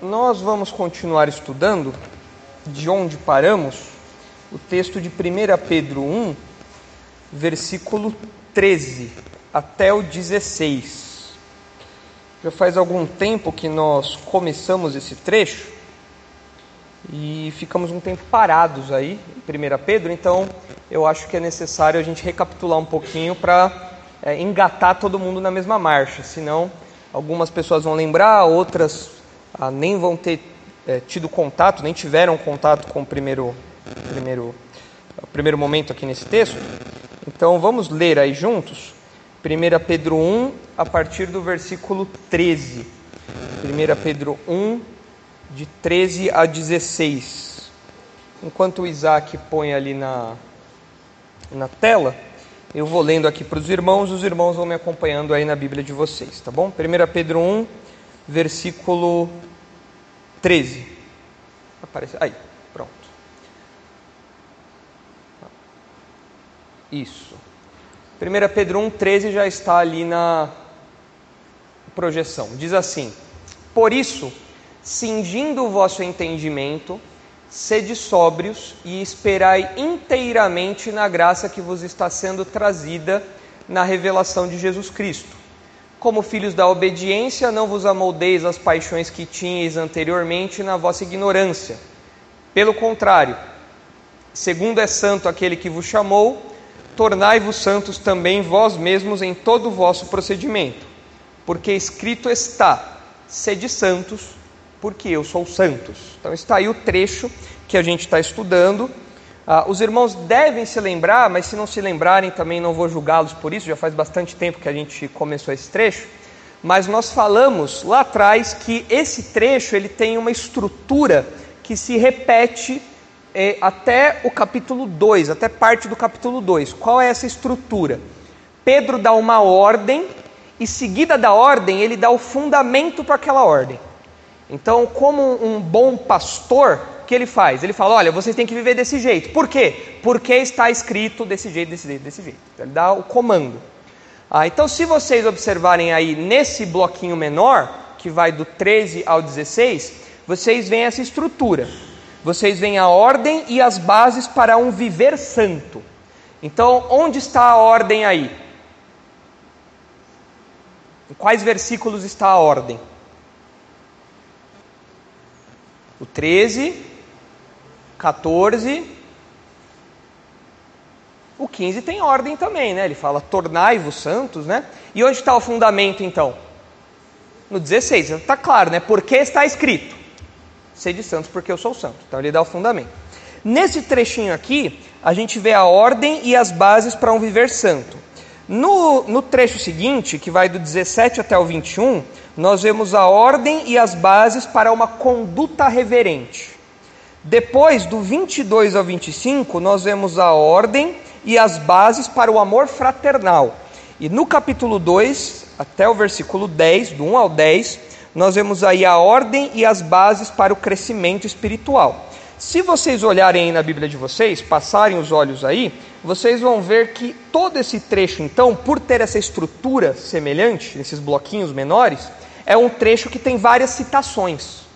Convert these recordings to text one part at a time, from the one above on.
nós vamos continuar estudando de onde paramos o texto de 1 Pedro 1, versículo 13 até o 16. Já faz algum tempo que nós começamos esse trecho e ficamos um tempo parados aí em 1 Pedro, então eu acho que é necessário a gente recapitular um pouquinho para é, engatar todo mundo na mesma marcha, senão algumas pessoas vão lembrar, outras ah, nem vão ter é, tido contato, nem tiveram contato com o primeiro, primeiro, o primeiro momento aqui nesse texto. Então vamos ler aí juntos, 1 Pedro 1, a partir do versículo 13. 1 Pedro 1, de 13 a 16. Enquanto o Isaac põe ali na, na tela, eu vou lendo aqui para os irmãos, os irmãos vão me acompanhando aí na Bíblia de vocês, tá bom? 1 Pedro 1, versículo 13. Aparece aí, pronto. Isso. 1 Pedro 1, 13 já está ali na projeção. Diz assim: Por isso, cingindo o vosso entendimento, sede sóbrios e esperai inteiramente na graça que vos está sendo trazida na revelação de Jesus Cristo. Como filhos da obediência, não vos amoldeis as paixões que tinhais anteriormente na vossa ignorância. Pelo contrário, segundo é santo aquele que vos chamou, tornai-vos santos também vós mesmos em todo o vosso procedimento. Porque escrito está: sede santos, porque eu sou santos. Então está aí o trecho que a gente está estudando. Ah, os irmãos devem se lembrar, mas se não se lembrarem também não vou julgá-los por isso, já faz bastante tempo que a gente começou esse trecho. Mas nós falamos lá atrás que esse trecho ele tem uma estrutura que se repete eh, até o capítulo 2, até parte do capítulo 2. Qual é essa estrutura? Pedro dá uma ordem e, seguida da ordem, ele dá o fundamento para aquela ordem. Então, como um bom pastor, que ele faz? Ele fala: olha, vocês têm que viver desse jeito. Por quê? Porque está escrito desse jeito, desse jeito, desse jeito. Então, ele dá o comando. Ah, então, se vocês observarem aí nesse bloquinho menor, que vai do 13 ao 16, vocês veem essa estrutura. Vocês veem a ordem e as bases para um viver santo. Então, onde está a ordem aí? Em quais versículos está a ordem? O 13, 14, o 15 tem ordem também, né? Ele fala tornai-vos santos, né? E onde está o fundamento então? No 16, está claro, né? Porque está escrito: sede santos, porque eu sou santo. Então ele dá o fundamento. Nesse trechinho aqui, a gente vê a ordem e as bases para um viver santo. No, no trecho seguinte, que vai do 17 até o 21, nós vemos a ordem e as bases para uma conduta reverente. Depois, do 22 ao 25, nós vemos a ordem e as bases para o amor fraternal. E no capítulo 2, até o versículo 10, do 1 ao 10, nós vemos aí a ordem e as bases para o crescimento espiritual. Se vocês olharem aí na Bíblia de vocês, passarem os olhos aí, vocês vão ver que todo esse trecho, então, por ter essa estrutura semelhante, esses bloquinhos menores, é um trecho que tem várias citações.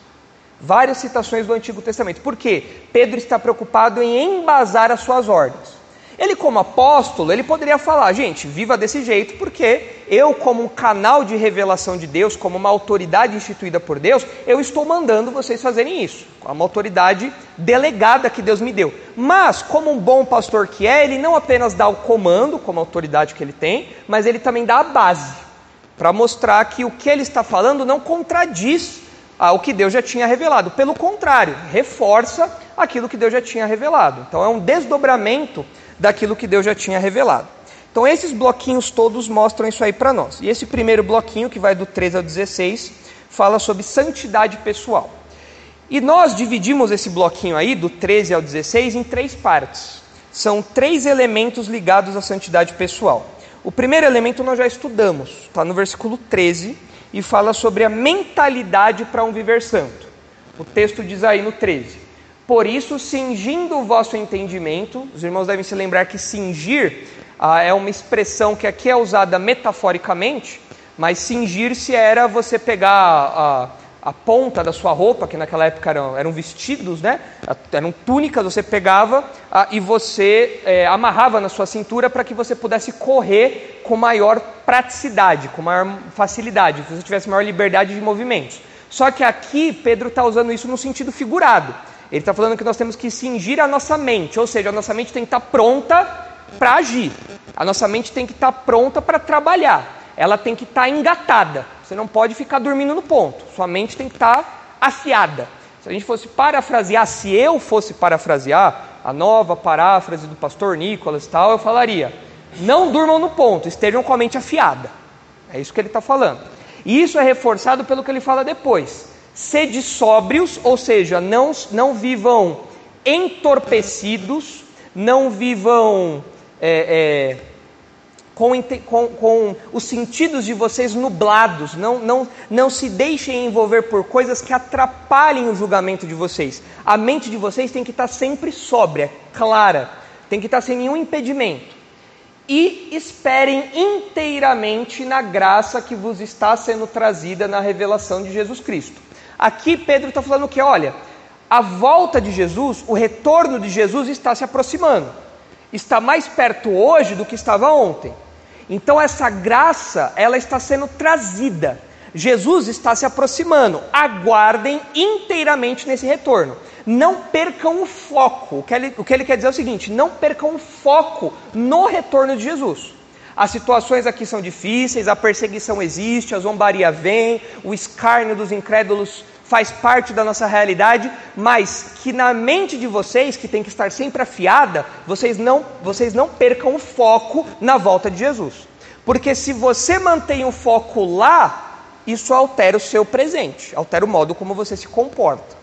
Várias citações do Antigo Testamento. Por quê? Pedro está preocupado em embasar as suas ordens. Ele, como apóstolo, ele poderia falar, gente, viva desse jeito, porque eu, como um canal de revelação de Deus, como uma autoridade instituída por Deus, eu estou mandando vocês fazerem isso, uma autoridade delegada que Deus me deu. Mas, como um bom pastor que é, ele não apenas dá o comando, como autoridade que ele tem, mas ele também dá a base, para mostrar que o que ele está falando não contradiz o que Deus já tinha revelado. Pelo contrário, reforça aquilo que Deus já tinha revelado. Então é um desdobramento daquilo que Deus já tinha revelado. Então, esses bloquinhos todos mostram isso aí para nós. E esse primeiro bloquinho, que vai do 13 ao 16, fala sobre santidade pessoal. E nós dividimos esse bloquinho aí, do 13 ao 16, em três partes. São três elementos ligados à santidade pessoal. O primeiro elemento nós já estudamos, está no versículo 13, e fala sobre a mentalidade para um viver santo. O texto diz aí no 13: por isso, cingindo o vosso entendimento, os irmãos devem se lembrar que cingir ah, é uma expressão que aqui é usada metaforicamente, mas cingir-se era você pegar ah, a ponta da sua roupa, que naquela época eram, eram vestidos, né? eram túnicas, você pegava e você é, amarrava na sua cintura para que você pudesse correr com maior praticidade, com maior facilidade, que você tivesse maior liberdade de movimentos. Só que aqui Pedro está usando isso no sentido figurado. Ele está falando que nós temos que cingir a nossa mente, ou seja, a nossa mente tem que estar tá pronta para agir, a nossa mente tem que estar tá pronta para trabalhar, ela tem que estar tá engatada. Você não pode ficar dormindo no ponto. Sua mente tem que estar afiada. Se a gente fosse parafrasear, se eu fosse parafrasear a nova paráfrase do pastor Nicolas e tal, eu falaria: não durmam no ponto, estejam com a mente afiada. É isso que ele está falando. E isso é reforçado pelo que ele fala depois. Sede sóbrios, ou seja, não, não vivam entorpecidos, não vivam é, é, com, com, com, os sentidos de vocês nublados, não, não, não se deixem envolver por coisas que atrapalhem o julgamento de vocês. A mente de vocês tem que estar sempre sóbria, clara, tem que estar sem nenhum impedimento. E esperem inteiramente na graça que vos está sendo trazida na revelação de Jesus Cristo. Aqui Pedro está falando que, olha, a volta de Jesus, o retorno de Jesus está se aproximando está mais perto hoje do que estava ontem. Então essa graça, ela está sendo trazida. Jesus está se aproximando. Aguardem inteiramente nesse retorno. Não percam o foco. O que, ele, o que ele quer dizer é o seguinte: não percam o foco no retorno de Jesus. As situações aqui são difíceis, a perseguição existe, a zombaria vem, o escárnio dos incrédulos faz parte da nossa realidade, mas que na mente de vocês, que tem que estar sempre afiada, vocês não, vocês não percam o foco na volta de Jesus. Porque se você mantém o foco lá, isso altera o seu presente, altera o modo como você se comporta.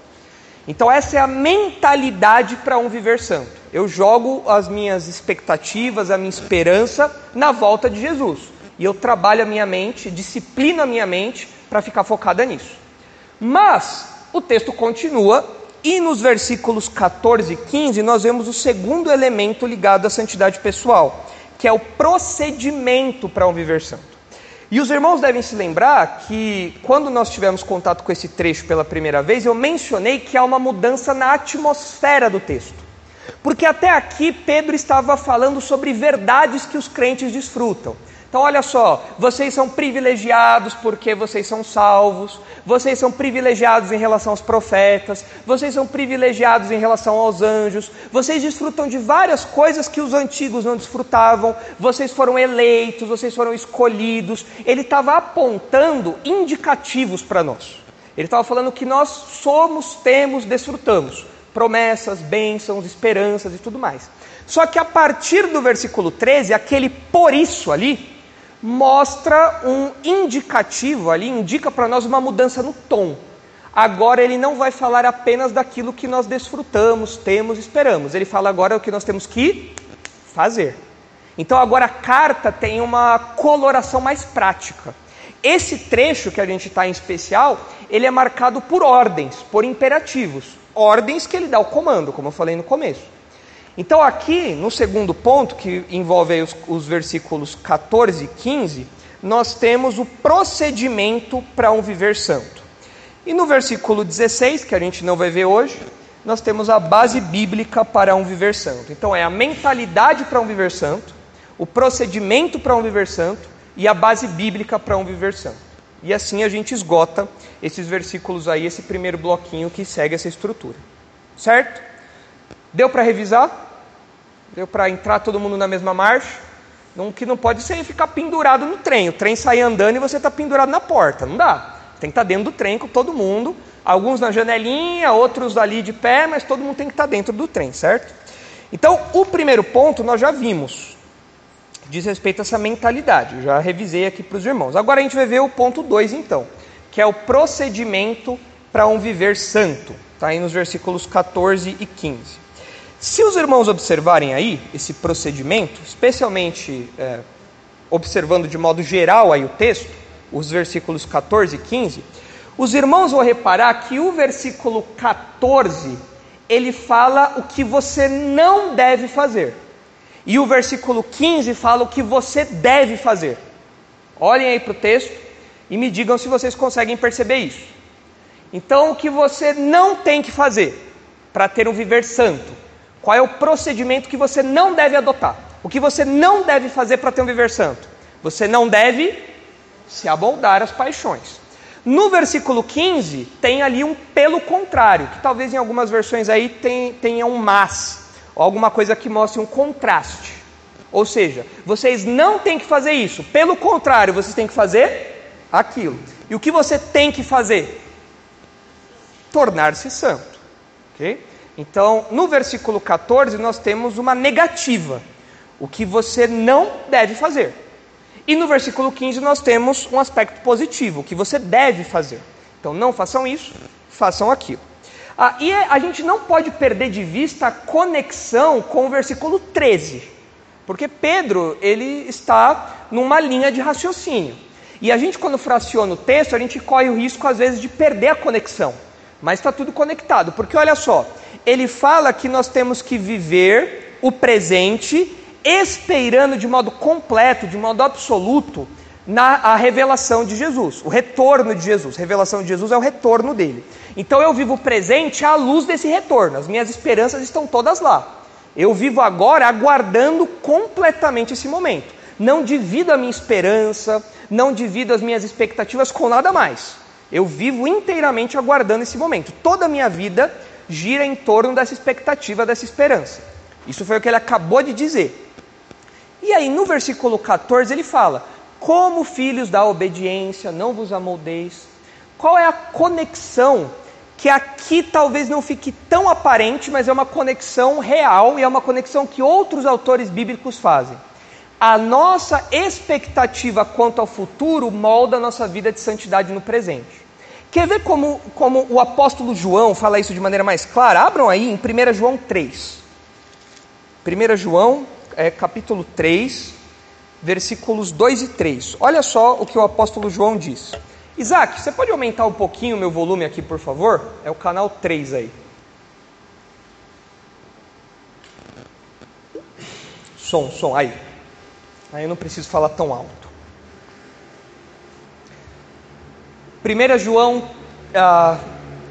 Então, essa é a mentalidade para um viver santo. Eu jogo as minhas expectativas, a minha esperança na volta de Jesus. E eu trabalho a minha mente, disciplino a minha mente para ficar focada nisso. Mas o texto continua e nos versículos 14 e 15 nós vemos o segundo elemento ligado à santidade pessoal, que é o procedimento para um viver santo. E os irmãos devem se lembrar que quando nós tivemos contato com esse trecho pela primeira vez, eu mencionei que há uma mudança na atmosfera do texto. Porque até aqui Pedro estava falando sobre verdades que os crentes desfrutam. Então, olha só, vocês são privilegiados porque vocês são salvos, vocês são privilegiados em relação aos profetas, vocês são privilegiados em relação aos anjos, vocês desfrutam de várias coisas que os antigos não desfrutavam, vocês foram eleitos, vocês foram escolhidos. Ele estava apontando indicativos para nós. Ele estava falando que nós somos, temos, desfrutamos promessas, bênçãos, esperanças e tudo mais. Só que a partir do versículo 13, aquele por isso ali, mostra um indicativo ali, indica para nós uma mudança no tom. Agora ele não vai falar apenas daquilo que nós desfrutamos, temos, esperamos. Ele fala agora o que nós temos que fazer. Então agora a carta tem uma coloração mais prática. Esse trecho que a gente está em especial, ele é marcado por ordens, por imperativos. Ordens que ele dá o comando, como eu falei no começo. Então, aqui, no segundo ponto, que envolve os, os versículos 14 e 15, nós temos o procedimento para um viver santo. E no versículo 16, que a gente não vai ver hoje, nós temos a base bíblica para um viver santo. Então, é a mentalidade para um viver santo, o procedimento para um viver santo e a base bíblica para um viver santo. E assim a gente esgota esses versículos aí, esse primeiro bloquinho que segue essa estrutura. Certo? Deu para revisar? Deu para entrar todo mundo na mesma marcha? Não, que não pode ser ficar pendurado no trem. O trem sai andando e você está pendurado na porta. Não dá. Tem que estar tá dentro do trem com todo mundo. Alguns na janelinha, outros ali de pé, mas todo mundo tem que estar tá dentro do trem, certo? Então, o primeiro ponto nós já vimos. Diz respeito a essa mentalidade. Eu já revisei aqui para os irmãos. Agora a gente vai ver o ponto 2, então, que é o procedimento para um viver santo. Está aí nos versículos 14 e 15. Se os irmãos observarem aí esse procedimento, especialmente é, observando de modo geral aí o texto, os versículos 14 e 15, os irmãos vão reparar que o versículo 14 ele fala o que você não deve fazer. E o versículo 15 fala o que você deve fazer. Olhem aí para o texto e me digam se vocês conseguem perceber isso. Então, o que você não tem que fazer para ter um viver santo? Qual é o procedimento que você não deve adotar? O que você não deve fazer para ter um viver santo? Você não deve se amoldar às paixões. No versículo 15, tem ali um pelo contrário, que talvez em algumas versões aí tenha um mas, ou alguma coisa que mostre um contraste. Ou seja, vocês não têm que fazer isso, pelo contrário, vocês têm que fazer aquilo. E o que você tem que fazer? Tornar-se santo. Ok? Então, no versículo 14, nós temos uma negativa, o que você não deve fazer. E no versículo 15 nós temos um aspecto positivo, o que você deve fazer. Então não façam isso, façam aquilo. Ah, e a gente não pode perder de vista a conexão com o versículo 13, porque Pedro ele está numa linha de raciocínio. E a gente quando fraciona o texto, a gente corre o risco às vezes de perder a conexão. Mas está tudo conectado, porque olha só, ele fala que nós temos que viver o presente esperando de modo completo, de modo absoluto, na a revelação de Jesus, o retorno de Jesus. A revelação de Jesus é o retorno dele. Então eu vivo o presente à luz desse retorno. As minhas esperanças estão todas lá. Eu vivo agora aguardando completamente esse momento. Não divido a minha esperança, não divido as minhas expectativas com nada mais. Eu vivo inteiramente aguardando esse momento. Toda a minha vida gira em torno dessa expectativa, dessa esperança. Isso foi o que ele acabou de dizer. E aí no versículo 14 ele fala: Como filhos da obediência, não vos amoldeis. Qual é a conexão que aqui talvez não fique tão aparente, mas é uma conexão real e é uma conexão que outros autores bíblicos fazem. A nossa expectativa quanto ao futuro molda a nossa vida de santidade no presente. Quer ver como, como o apóstolo João fala isso de maneira mais clara? Abram aí em 1 João 3. 1 João é, capítulo 3, versículos 2 e 3. Olha só o que o apóstolo João diz. Isaac, você pode aumentar um pouquinho o meu volume aqui, por favor? É o canal 3 aí. Som, som, aí. Aí eu não preciso falar tão alto. 1 João ah,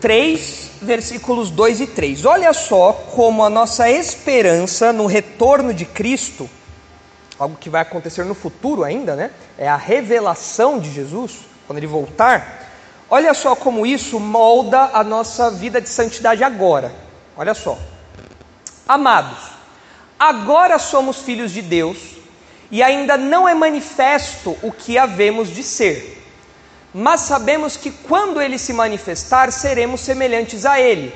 3, versículos 2 e 3. Olha só como a nossa esperança no retorno de Cristo, algo que vai acontecer no futuro ainda, né? É a revelação de Jesus, quando ele voltar. Olha só como isso molda a nossa vida de santidade agora. Olha só. Amados, agora somos filhos de Deus e ainda não é manifesto o que havemos de ser mas sabemos que quando ele se manifestar, seremos semelhantes a ele,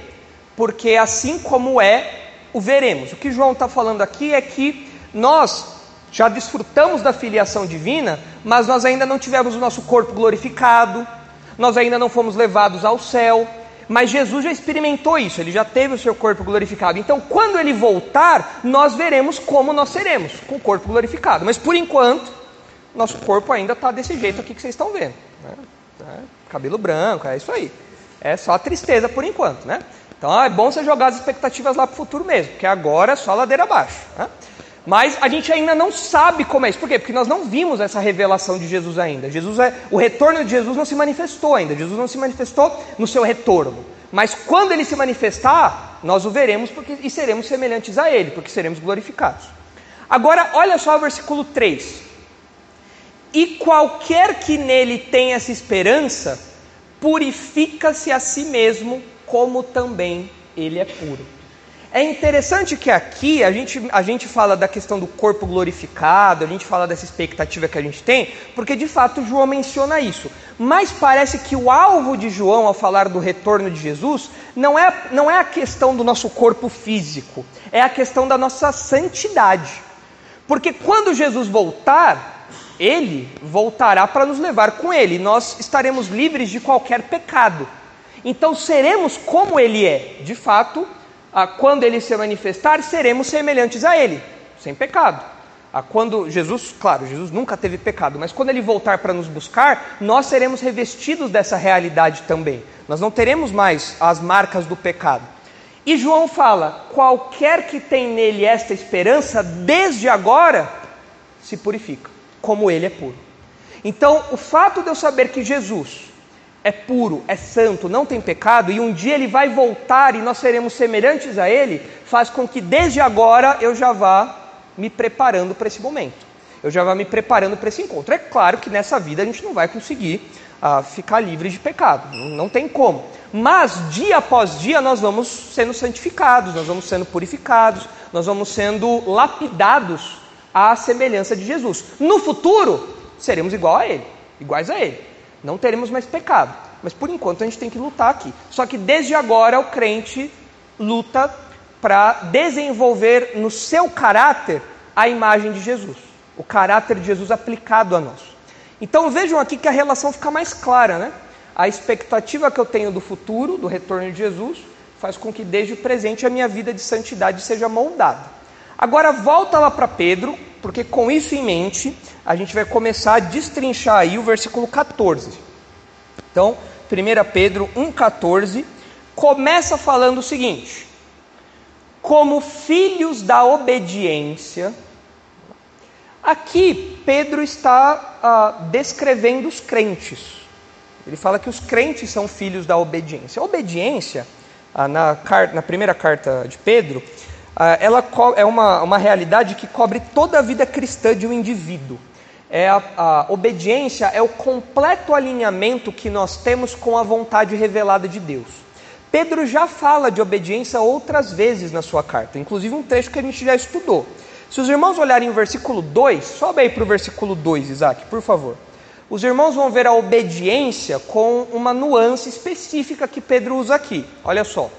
porque assim como é, o veremos. O que João está falando aqui é que nós já desfrutamos da filiação divina, mas nós ainda não tivemos o nosso corpo glorificado, nós ainda não fomos levados ao céu, mas Jesus já experimentou isso, ele já teve o seu corpo glorificado. Então, quando ele voltar, nós veremos como nós seremos, com o corpo glorificado. Mas por enquanto, nosso corpo ainda está desse jeito aqui que vocês estão vendo. Né? Cabelo branco, é isso aí. É só tristeza por enquanto, né? Então é bom você jogar as expectativas lá para o futuro mesmo, porque agora é só ladeira abaixo. Né? Mas a gente ainda não sabe como é isso. Por quê? Porque nós não vimos essa revelação de Jesus ainda. Jesus é, o retorno de Jesus não se manifestou ainda. Jesus não se manifestou no seu retorno. Mas quando ele se manifestar, nós o veremos porque, e seremos semelhantes a ele, porque seremos glorificados. Agora, olha só o versículo 3. E qualquer que nele tenha essa esperança, purifica-se a si mesmo, como também ele é puro. É interessante que aqui a gente, a gente fala da questão do corpo glorificado, a gente fala dessa expectativa que a gente tem, porque de fato João menciona isso. Mas parece que o alvo de João ao falar do retorno de Jesus não é, não é a questão do nosso corpo físico, é a questão da nossa santidade. Porque quando Jesus voltar, ele voltará para nos levar com ele, nós estaremos livres de qualquer pecado. Então seremos como ele é. De fato, quando ele se manifestar, seremos semelhantes a ele, sem pecado. Quando Jesus, claro, Jesus nunca teve pecado, mas quando ele voltar para nos buscar, nós seremos revestidos dessa realidade também. Nós não teremos mais as marcas do pecado. E João fala: qualquer que tem nele esta esperança, desde agora se purifica como ele é puro. Então, o fato de eu saber que Jesus é puro, é santo, não tem pecado, e um dia ele vai voltar e nós seremos semelhantes a ele, faz com que desde agora eu já vá me preparando para esse momento. Eu já vá me preparando para esse encontro. É claro que nessa vida a gente não vai conseguir uh, ficar livre de pecado, não, não tem como. Mas dia após dia nós vamos sendo santificados, nós vamos sendo purificados, nós vamos sendo lapidados à semelhança de Jesus. No futuro, seremos igual a Ele, iguais a Ele. Não teremos mais pecado. Mas por enquanto a gente tem que lutar aqui. Só que desde agora o crente luta para desenvolver no seu caráter a imagem de Jesus, o caráter de Jesus aplicado a nós. Então vejam aqui que a relação fica mais clara, né? A expectativa que eu tenho do futuro, do retorno de Jesus, faz com que desde o presente a minha vida de santidade seja moldada. Agora volta lá para Pedro, porque com isso em mente, a gente vai começar a destrinchar aí o versículo 14. Então, 1 Pedro 1,14 começa falando o seguinte: Como filhos da obediência. Aqui, Pedro está ah, descrevendo os crentes. Ele fala que os crentes são filhos da obediência. A obediência, ah, na, na primeira carta de Pedro, ela é uma, uma realidade que cobre toda a vida cristã de um indivíduo. É a, a obediência é o completo alinhamento que nós temos com a vontade revelada de Deus. Pedro já fala de obediência outras vezes na sua carta, inclusive um trecho que a gente já estudou. Se os irmãos olharem o versículo 2, sobe aí para o versículo 2, Isaac, por favor. Os irmãos vão ver a obediência com uma nuance específica que Pedro usa aqui. Olha só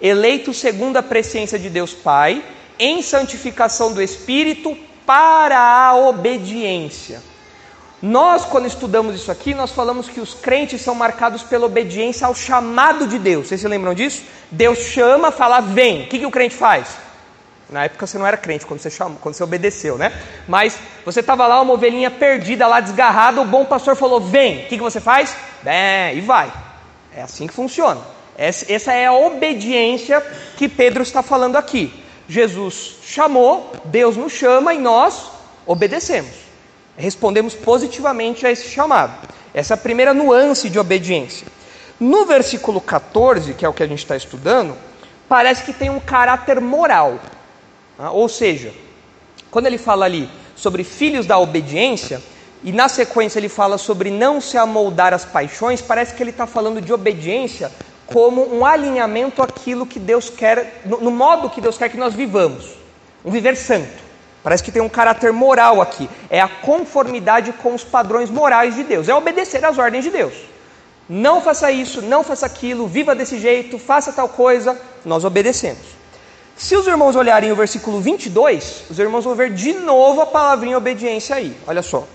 eleito segundo a presciência de Deus Pai, em santificação do Espírito, para a obediência. Nós, quando estudamos isso aqui, nós falamos que os crentes são marcados pela obediência ao chamado de Deus. Vocês se lembram disso? Deus chama, fala, vem. O que, que o crente faz? Na época você não era crente quando você chamou, quando você obedeceu, né? Mas você estava lá, uma ovelhinha perdida, lá desgarrada, o bom pastor falou, vem. O que, que você faz? Bem, e vai. É assim que funciona. Essa é a obediência que Pedro está falando aqui. Jesus chamou, Deus nos chama e nós obedecemos. Respondemos positivamente a esse chamado. Essa é a primeira nuance de obediência. No versículo 14, que é o que a gente está estudando, parece que tem um caráter moral. Tá? Ou seja, quando ele fala ali sobre filhos da obediência, e na sequência ele fala sobre não se amoldar às paixões, parece que ele está falando de obediência como um alinhamento àquilo que Deus quer, no, no, modo que Deus quer que nós vivamos. Um viver santo. Parece que tem um caráter moral aqui. É a conformidade com os padrões morais de Deus. É obedecer às ordens de Deus. Não faça isso, não faça aquilo, viva desse jeito, faça tal coisa. Nós obedecemos. Se os irmãos olharem o versículo 22, os irmãos vão ver de novo a palavrinha obediência aí. Olha só.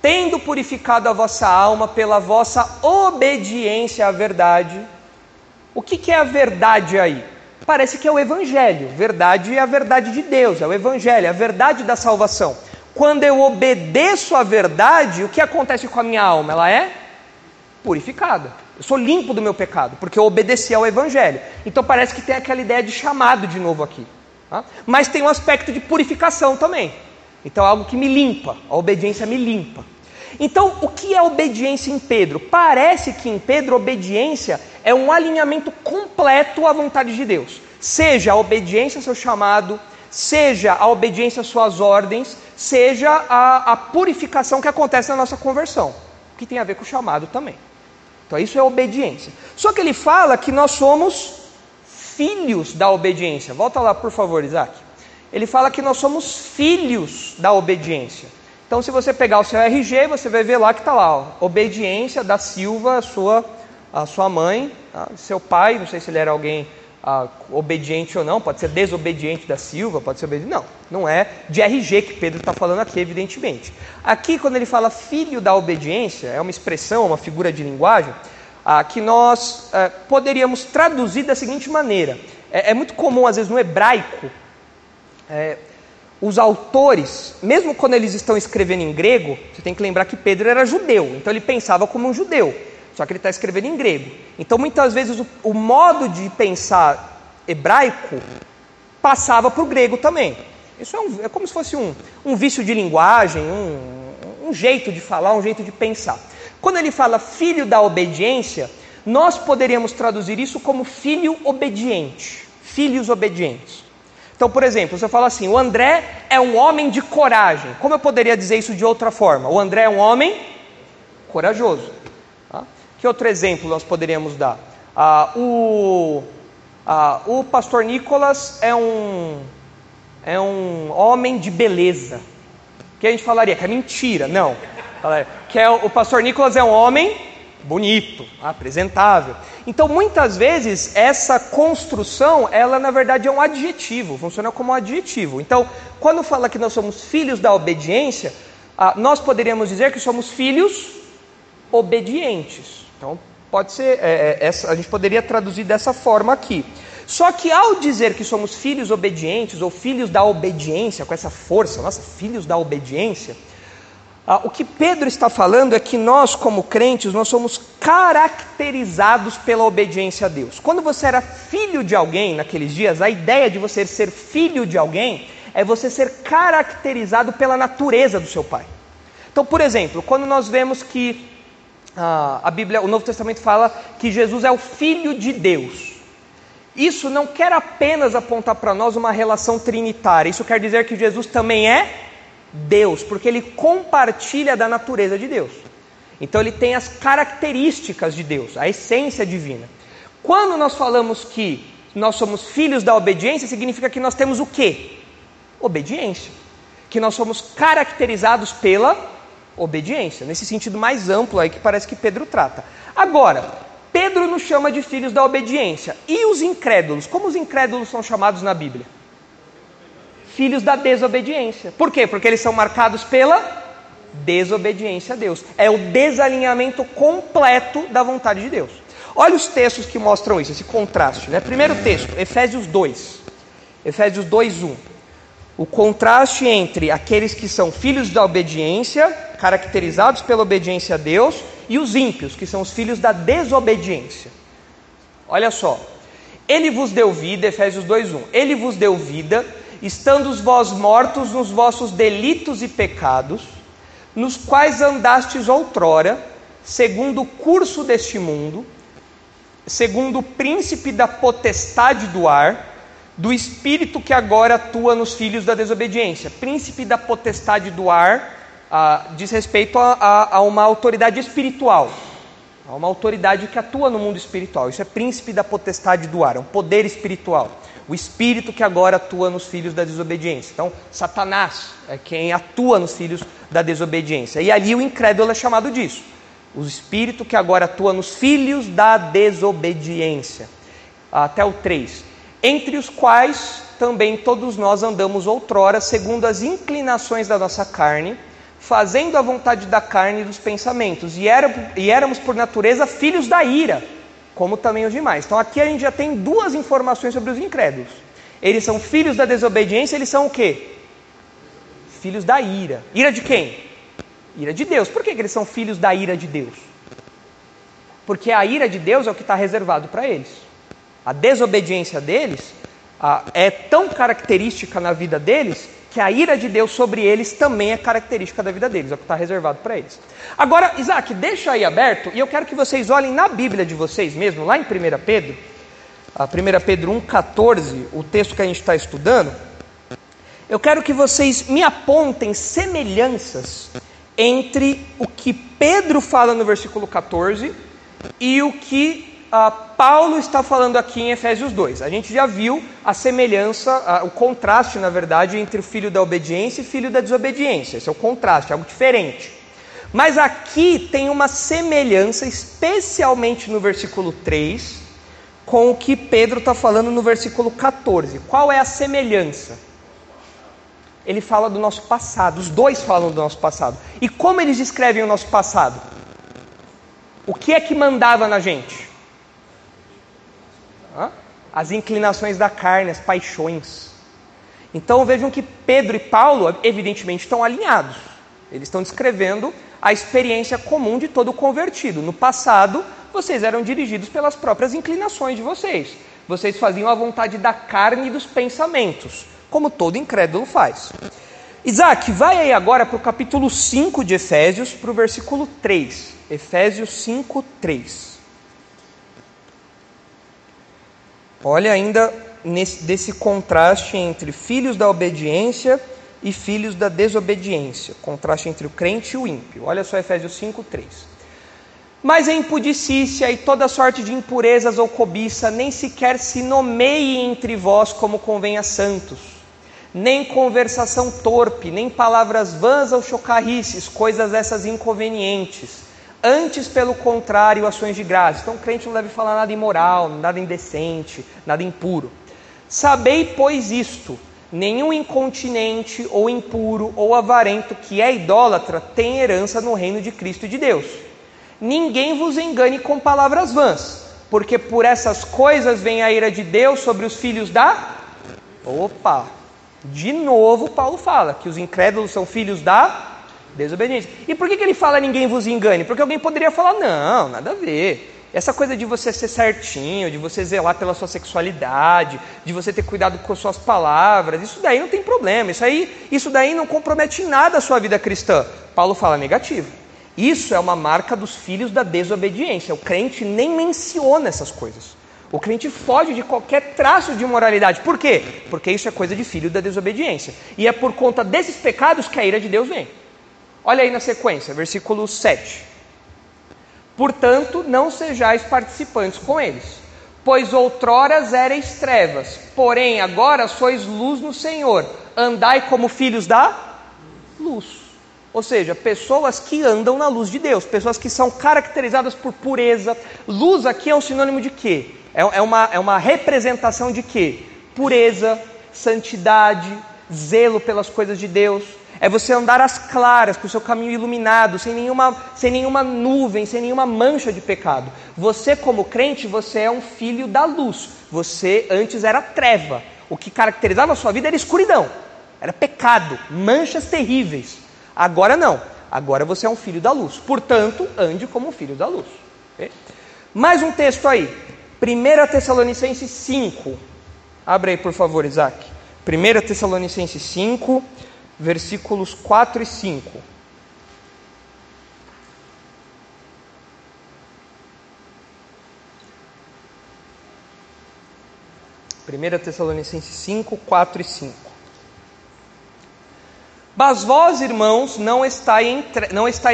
Tendo purificado a vossa alma pela vossa obediência à verdade, o que, que é a verdade aí? Parece que é o Evangelho. Verdade é a verdade de Deus, é o Evangelho, é a verdade da salvação. Quando eu obedeço à verdade, o que acontece com a minha alma? Ela é purificada. Eu sou limpo do meu pecado, porque eu obedeci ao Evangelho. Então parece que tem aquela ideia de chamado de novo aqui. Tá? Mas tem um aspecto de purificação também. Então é algo que me limpa, a obediência me limpa. Então, o que é obediência em Pedro? Parece que em Pedro, obediência é um alinhamento completo à vontade de Deus. Seja a obediência ao seu chamado, seja a obediência às suas ordens, seja a, a purificação que acontece na nossa conversão, que tem a ver com o chamado também. Então, isso é obediência. Só que ele fala que nós somos filhos da obediência. Volta lá, por favor, Isaac. Ele fala que nós somos filhos da obediência. Então, se você pegar o seu RG, você vai ver lá que está lá, ó, obediência da Silva, sua, a sua mãe, tá? seu pai, não sei se ele era alguém ah, obediente ou não, pode ser desobediente da Silva, pode ser obediente. Não, não é de RG que Pedro está falando aqui, evidentemente. Aqui, quando ele fala filho da obediência, é uma expressão, uma figura de linguagem, ah, que nós ah, poderíamos traduzir da seguinte maneira. É, é, muito comum, às vezes, no hebraico, é, os autores, mesmo quando eles estão escrevendo em grego, você tem que lembrar que Pedro era judeu, então ele pensava como um judeu, só que ele está escrevendo em grego. Então muitas vezes o, o modo de pensar hebraico passava para o grego também. Isso é, um, é, como se fosse um, um vício de linguagem, um, um jeito de falar, um jeito de pensar. Quando ele fala filho da obediência, nós poderíamos traduzir isso como filho obediente, filhos obedientes. Então, por exemplo, você fala assim: o André é um homem de coragem. Como eu poderia dizer isso de outra forma? O André é um homem corajoso. Que outro exemplo nós poderíamos dar? Ah, o, ah, o pastor Nicolas é um, é um homem de beleza. Que a gente falaria que é mentira. Não. Que é, o pastor Nicolas é um homem bonito, apresentável. Então, muitas vezes, essa construção, ela na verdade é um adjetivo, funciona como um adjetivo. Então, quando fala que nós somos filhos da obediência, ah, nós poderíamos dizer que somos filhos obedientes. Então, pode ser, é, é, essa, a gente poderia traduzir dessa forma aqui. Só que ao dizer que somos filhos obedientes ou filhos da obediência, com essa força, nossa, filhos da obediência, ah, o que Pedro está falando é que nós, como crentes, nós somos caracterizados pela obediência a Deus. Quando você era filho de alguém naqueles dias, a ideia de você ser filho de alguém é você ser caracterizado pela natureza do seu pai. Então, por exemplo, quando nós vemos que ah, a Bíblia, o Novo Testamento fala que Jesus é o Filho de Deus. Isso não quer apenas apontar para nós uma relação trinitária, isso quer dizer que Jesus também é Deus, porque ele compartilha da natureza de Deus. Então ele tem as características de Deus, a essência divina. Quando nós falamos que nós somos filhos da obediência, significa que nós temos o quê? Obediência. Que nós somos caracterizados pela obediência, nesse sentido mais amplo aí que parece que Pedro trata. Agora, Pedro nos chama de filhos da obediência. E os incrédulos? Como os incrédulos são chamados na Bíblia? filhos da desobediência. Por quê? Porque eles são marcados pela desobediência a Deus. É o desalinhamento completo da vontade de Deus. Olha os textos que mostram isso, esse contraste. Né? Primeiro texto, Efésios 2. Efésios 2, 1. O contraste entre aqueles que são filhos da obediência, caracterizados pela obediência a Deus, e os ímpios, que são os filhos da desobediência. Olha só. Ele vos deu vida, Efésios 2:1. Ele vos deu vida estando vós mortos nos vossos delitos e pecados, nos quais andastes outrora, segundo o curso deste mundo, segundo o príncipe da potestade do ar, do espírito que agora atua nos filhos da desobediência. Príncipe da potestade do ar ah, diz respeito a, a, a uma autoridade espiritual, a uma autoridade que atua no mundo espiritual. Isso é príncipe da potestade do ar, é um poder espiritual o espírito que agora atua nos filhos da desobediência. Então, Satanás é quem atua nos filhos da desobediência. E ali o incrédulo é chamado disso. O espírito que agora atua nos filhos da desobediência. Até o 3. Entre os quais também todos nós andamos outrora, segundo as inclinações da nossa carne, fazendo a vontade da carne e dos pensamentos. E, era, e éramos, por natureza, filhos da ira como também os demais. Então aqui a gente já tem duas informações sobre os incrédulos. Eles são filhos da desobediência, eles são o quê? Filhos da ira. Ira de quem? Ira de Deus. Por que, eles são filhos da ira de Deus? Porque a ira de Deus é o que está reservado para eles. A desobediência deles é tão característica na vida deles que a ira de Deus sobre eles também é característica da vida deles, é o que está reservado para eles. Agora, Isaac, deixa aí aberto e eu quero que vocês olhem na Bíblia de vocês mesmo, lá em 1 Pedro, a 1 Pedro 1,14, o texto que a gente está estudando. Eu quero que vocês me apontem semelhanças entre o que Pedro fala no versículo 14 e o que uh, Paulo está falando aqui em Efésios 2. A gente já viu a semelhança, uh, o contraste, na verdade, entre o filho da obediência e o filho da desobediência. Esse é o contraste, algo diferente. Mas aqui tem uma semelhança, especialmente no versículo 3, com o que Pedro está falando no versículo 14. Qual é a semelhança? Ele fala do nosso passado, os dois falam do nosso passado. E como eles descrevem o nosso passado? O que é que mandava na gente? As inclinações da carne, as paixões. Então vejam que Pedro e Paulo, evidentemente, estão alinhados. Eles estão descrevendo a experiência comum de todo convertido. No passado, vocês eram dirigidos pelas próprias inclinações de vocês. Vocês faziam a vontade da carne e dos pensamentos, como todo incrédulo faz. Isaac, vai aí agora para o capítulo 5 de Efésios, para o versículo 3. Efésios 5, 3. Olha ainda nesse, desse contraste entre filhos da obediência e filhos da desobediência. Contraste entre o crente e o ímpio. Olha só Efésios 5, 3. Mas a impudicícia e toda sorte de impurezas ou cobiça nem sequer se nomeie entre vós como convém a santos nem conversação torpe, nem palavras vãs ou chocarrices, coisas essas inconvenientes. Antes, pelo contrário, ações de graça. Então, o crente não deve falar nada imoral, nada indecente, nada impuro. Sabei, pois, isto: nenhum incontinente, ou impuro, ou avarento que é idólatra tem herança no reino de Cristo e de Deus. Ninguém vos engane com palavras vãs, porque por essas coisas vem a ira de Deus sobre os filhos da. Opa! De novo, Paulo fala que os incrédulos são filhos da desobediência. E por que, que ele fala ninguém vos engane? Porque alguém poderia falar, não, nada a ver. Essa coisa de você ser certinho, de você zelar pela sua sexualidade, de você ter cuidado com suas palavras, isso daí não tem problema. Isso, aí, isso daí não compromete nada a sua vida cristã. Paulo fala negativo. Isso é uma marca dos filhos da desobediência. O crente nem menciona essas coisas. O crente foge de qualquer traço de moralidade. Por quê? Porque isso é coisa de filho da desobediência. E é por conta desses pecados que a ira de Deus vem. Olha aí na sequência, versículo 7. Portanto, não sejais participantes com eles, pois outroras erais trevas, porém agora sois luz no Senhor. Andai como filhos da luz. Ou seja, pessoas que andam na luz de Deus, pessoas que são caracterizadas por pureza. Luz aqui é um sinônimo de quê? É, é, uma, é uma representação de quê? Pureza, santidade, zelo pelas coisas de Deus. É você andar às claras, com o seu caminho iluminado, sem nenhuma, sem nenhuma nuvem, sem nenhuma mancha de pecado. Você, como crente, você é um filho da luz. Você antes era treva. O que caracterizava a sua vida era escuridão, era pecado, manchas terríveis. Agora não. Agora você é um filho da luz. Portanto, ande como um filho da luz. Okay? Mais um texto aí. 1 Tessalonicenses 5. Abre aí, por favor, Isaac. 1 Tessalonicenses 5, versículos 4 e 5. Primeira Tessalonicenses 5, 4 e 5. Mas vós, irmãos, não estáis,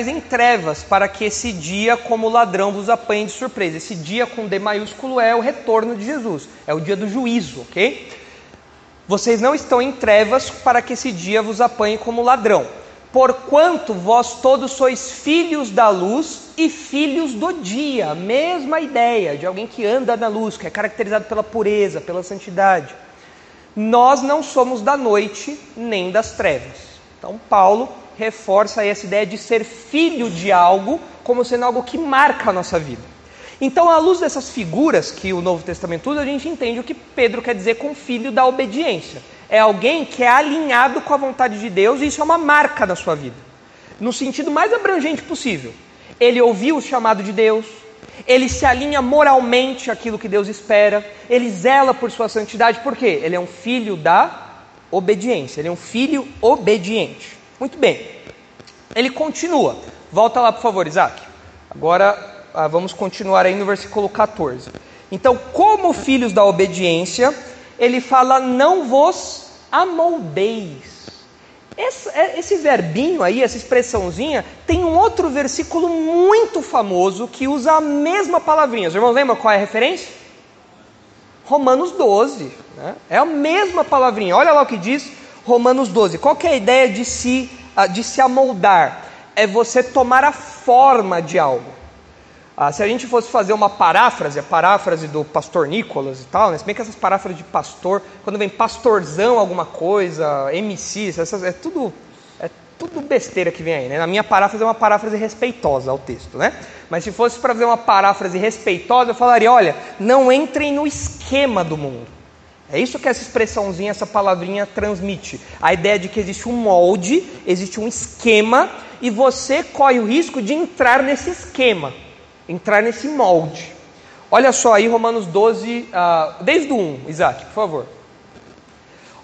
em, trevas, para que esse dia, como ladrão, vos apanhe de surpresa. Esse dia com D maiúsculo é o retorno de Jesus, é o dia do juízo, ok? Vocês não estão em trevas para que esse dia vos apanhe como ladrão. Porquanto vós todos sois filhos da luz e filhos do dia. Mesma ideia de alguém que anda na luz, que é caracterizado pela pureza, pela santidade. Nós não somos da noite nem das trevas. Então, Paulo reforça essa ideia de ser filho de algo como sendo algo que marca a nossa vida. Então, à luz dessas figuras que o Novo Testamento usa, a gente entende o que Pedro quer dizer com filho da obediência. É alguém que é alinhado com a vontade de Deus e isso é uma marca da sua vida. No sentido mais abrangente possível. Ele ouviu o chamado de Deus, ele se alinha moralmente àquilo que Deus espera, ele zela por sua santidade, por quê? Ele é um filho da obediência. Ele é um filho obediente. Muito bem. Ele continua. Volta lá, por favor, Isaac. Agora ah, vamos continuar aí no versículo 14. Então, como filhos da obediência, ele fala: não vos amoldeis. Esse, é, esse verbinho aí, essa expressãozinha, tem um outro versículo muito famoso que usa a mesma palavrinha. Os irmãos lembram qual é a referência? Romanos 12. Né? É a mesma palavrinha. Olha lá o que diz Romanos 12. Qual que é a ideia de se, ah, de se amoldar? É você tomar a forma de algo. Ah, se a gente fosse fazer uma paráfrase, a paráfrase do pastor Nicolas e tal, né? se bem que essas paráfrases de pastor, quando vem pastorzão alguma coisa, MC, essas, é tudo tudo besteira que vem aí, né? Na minha paráfrase é uma paráfrase respeitosa ao texto, né? Mas se fosse para ver uma paráfrase respeitosa, eu falaria: olha, não entrem no esquema do mundo. É isso que essa expressãozinha, essa palavrinha transmite. A ideia de que existe um molde, existe um esquema, e você corre o risco de entrar nesse esquema, entrar nesse molde. Olha só aí, Romanos 12, uh, desde o 1, Isaac, por favor.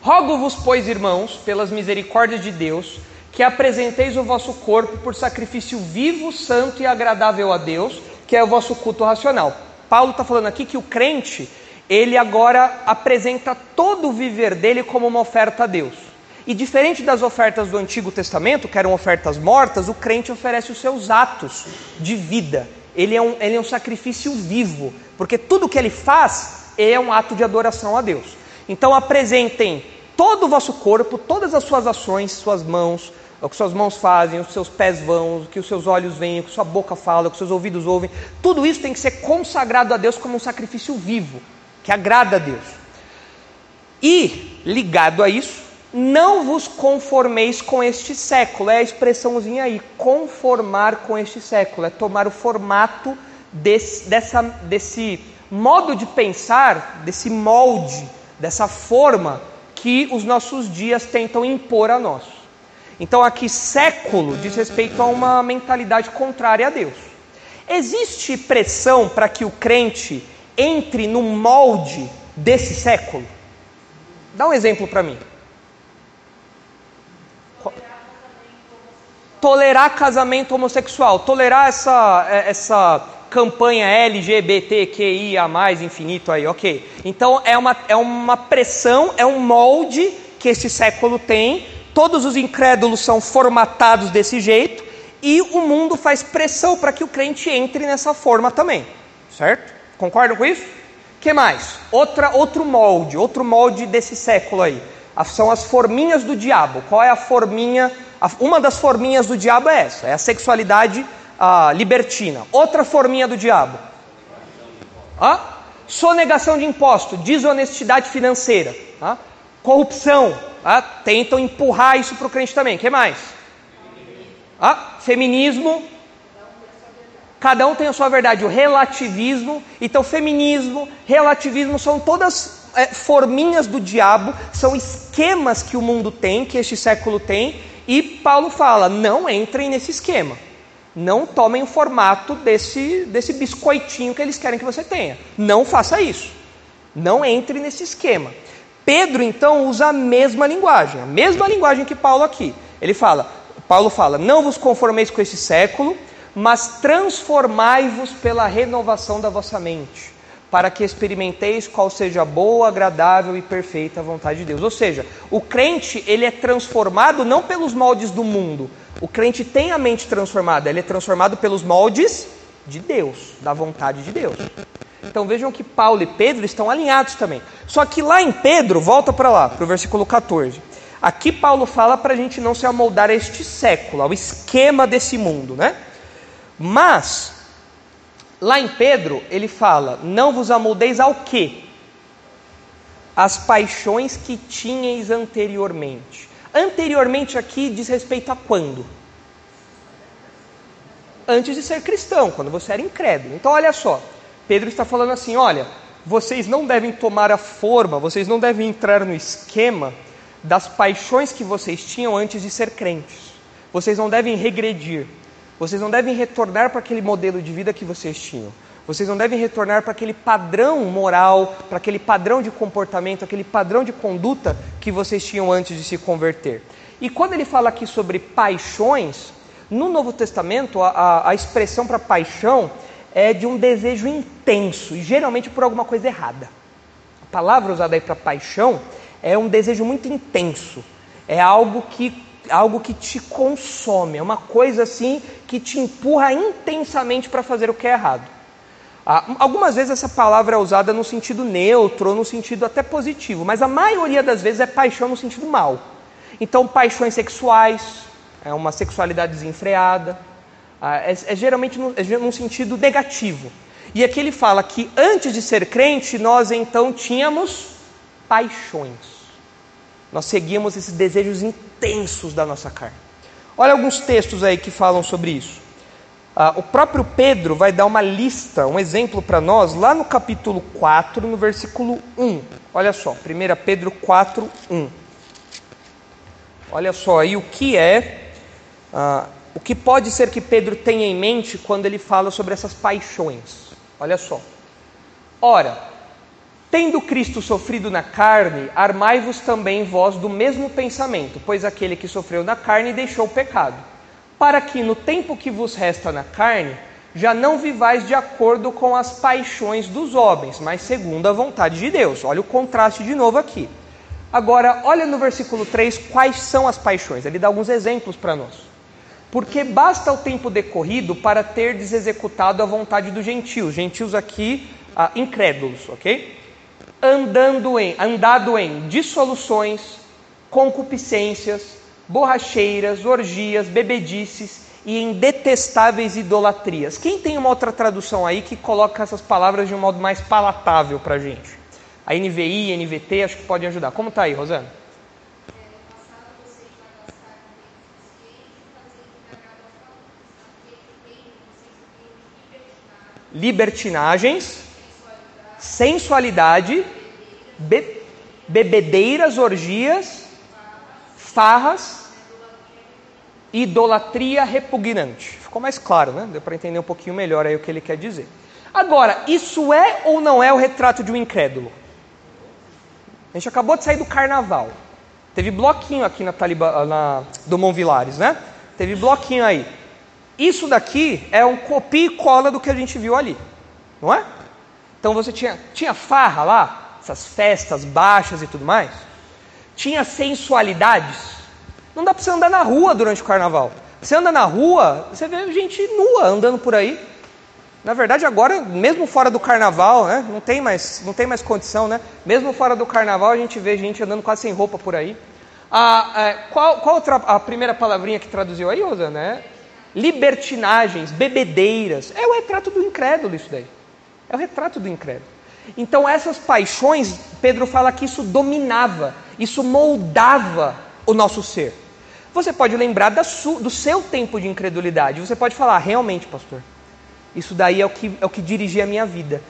Rogo-vos, pois, irmãos, pelas misericórdias de Deus, que apresenteis o vosso corpo por sacrifício vivo, santo e agradável a Deus, que é o vosso culto racional. Paulo está falando aqui que o crente, ele agora apresenta todo o viver dele como uma oferta a Deus. E diferente das ofertas do Antigo Testamento, que eram ofertas mortas, o crente oferece os seus atos de vida. Ele é um, ele é um sacrifício vivo, porque tudo que ele faz é um ato de adoração a Deus. Então apresentem todo o vosso corpo, todas as suas ações, suas mãos, o que suas mãos fazem, os seus pés vão, o que os seus olhos veem, o que sua boca fala, o que seus ouvidos ouvem, tudo isso tem que ser consagrado a Deus como um sacrifício vivo, que agrada a Deus. E, ligado a isso, não vos conformeis com este século, é a expressãozinha aí, conformar com este século, é tomar o formato desse, dessa, desse modo de pensar, desse molde, dessa forma que os nossos dias tentam impor a nós. Então, aqui, século diz respeito a uma mentalidade contrária a Deus. Existe pressão para que o crente entre no molde desse século? Dá um exemplo para mim. Tolerar casamento homossexual, tolerar essa, é, essa campanha LGBTQIA, infinito aí, ok. Então é uma, é uma pressão, é um molde que esse século tem, todos os incrédulos são formatados desse jeito, e o mundo faz pressão para que o crente entre nessa forma também, certo? Concordam com isso? que mais? Outra, outro molde, outro molde desse século aí. São as forminhas do diabo. Qual é a forminha uma das forminhas do diabo é essa, é a sexualidade ah, libertina. Outra forminha do diabo. Ah? Sonegação de imposto, desonestidade financeira, ah? corrupção. Ah? Tentam empurrar isso para o crente também. O que mais? Ah? Feminismo. Cada um tem a sua verdade. O relativismo. Então, feminismo, relativismo são todas é, forminhas do diabo, são esquemas que o mundo tem, que este século tem, e Paulo fala: não entrem nesse esquema. Não tomem o formato desse, desse biscoitinho que eles querem que você tenha. Não faça isso. Não entre nesse esquema. Pedro então usa a mesma linguagem, a mesma linguagem que Paulo aqui. Ele fala, Paulo fala: "Não vos conformeis com esse século, mas transformai-vos pela renovação da vossa mente, para que experimenteis qual seja a boa, agradável e perfeita vontade de Deus. Ou seja, o crente ele é transformado não pelos moldes do mundo. O crente tem a mente transformada, ele é transformado pelos moldes de Deus, da vontade de Deus. Então vejam que Paulo e Pedro estão alinhados também. Só que lá em Pedro, volta para lá, para o versículo 14. Aqui Paulo fala para a gente não se amoldar a este século, ao esquema desse mundo, né? Mas Lá em Pedro, ele fala: Não vos amoldeis ao quê? As paixões que tinhais anteriormente. Anteriormente aqui diz respeito a quando? Antes de ser cristão, quando você era incrédulo. Então olha só, Pedro está falando assim: olha, vocês não devem tomar a forma, vocês não devem entrar no esquema das paixões que vocês tinham antes de ser crentes. Vocês não devem regredir. Vocês não devem retornar para aquele modelo de vida que vocês tinham. Vocês não devem retornar para aquele padrão moral, para aquele padrão de comportamento, aquele padrão de conduta que vocês tinham antes de se converter. E quando ele fala aqui sobre paixões, no Novo Testamento a, a, a expressão para paixão é de um desejo intenso e geralmente por alguma coisa errada. A palavra usada aí para paixão é um desejo muito intenso. É algo que algo que te consome, é uma coisa assim que te empurra intensamente para fazer o que é errado. Algumas vezes essa palavra é usada no sentido neutro ou no sentido até positivo, mas a maioria das vezes é paixão no sentido mal. Então, paixões sexuais, é uma sexualidade desenfreada, é, é, geralmente no, é num sentido negativo. E aqui ele fala que antes de ser crente, nós então tínhamos paixões. Nós seguíamos esses desejos intensos da nossa carne. Olha alguns textos aí que falam sobre isso. Ah, o próprio Pedro vai dar uma lista, um exemplo para nós, lá no capítulo 4, no versículo 1. Olha só, 1 Pedro 4, 1. Olha só aí o que é, ah, o que pode ser que Pedro tenha em mente quando ele fala sobre essas paixões. Olha só. Ora, Tendo Cristo sofrido na carne, armai-vos também vós do mesmo pensamento, pois aquele que sofreu na carne deixou o pecado, para que no tempo que vos resta na carne, já não vivais de acordo com as paixões dos homens, mas segundo a vontade de Deus. Olha o contraste de novo aqui. Agora, olha no versículo 3 quais são as paixões. Ele dá alguns exemplos para nós. Porque basta o tempo decorrido para ter executado a vontade dos gentios. Gentios aqui, ah, incrédulos, ok? Andando em, andado em dissoluções, concupiscências, borracheiras, orgias, bebedices e em detestáveis idolatrias. Quem tem uma outra tradução aí que coloca essas palavras de um modo mais palatável para a gente? A NVI, NVT, acho que pode ajudar. Como está aí, Rosana? libertinagens, sensualidade, be bebedeiras, orgias, farras, idolatria repugnante. Ficou mais claro, né? Deu para entender um pouquinho melhor aí o que ele quer dizer. Agora, isso é ou não é o retrato de um incrédulo? A gente acabou de sair do carnaval. Teve bloquinho aqui na, Taliba, na do Vilares, né? Teve bloquinho aí. Isso daqui é um copia e cola do que a gente viu ali, não é? Então você tinha, tinha farra lá, essas festas baixas e tudo mais. Tinha sensualidades. Não dá para você andar na rua durante o carnaval. Você anda na rua, você vê gente nua andando por aí. Na verdade, agora, mesmo fora do carnaval, né, não, tem mais, não tem mais condição, né? Mesmo fora do carnaval, a gente vê gente andando quase sem roupa por aí. Ah, é, qual, qual outra, a primeira palavrinha que traduziu aí, Rosana? É libertinagens, bebedeiras. É o retrato do incrédulo isso daí. É o retrato do incrédulo. Então essas paixões, Pedro fala que isso dominava, isso moldava o nosso ser. Você pode lembrar do seu tempo de incredulidade. Você pode falar, realmente, pastor, isso daí é o que, é o que dirigia a minha vida.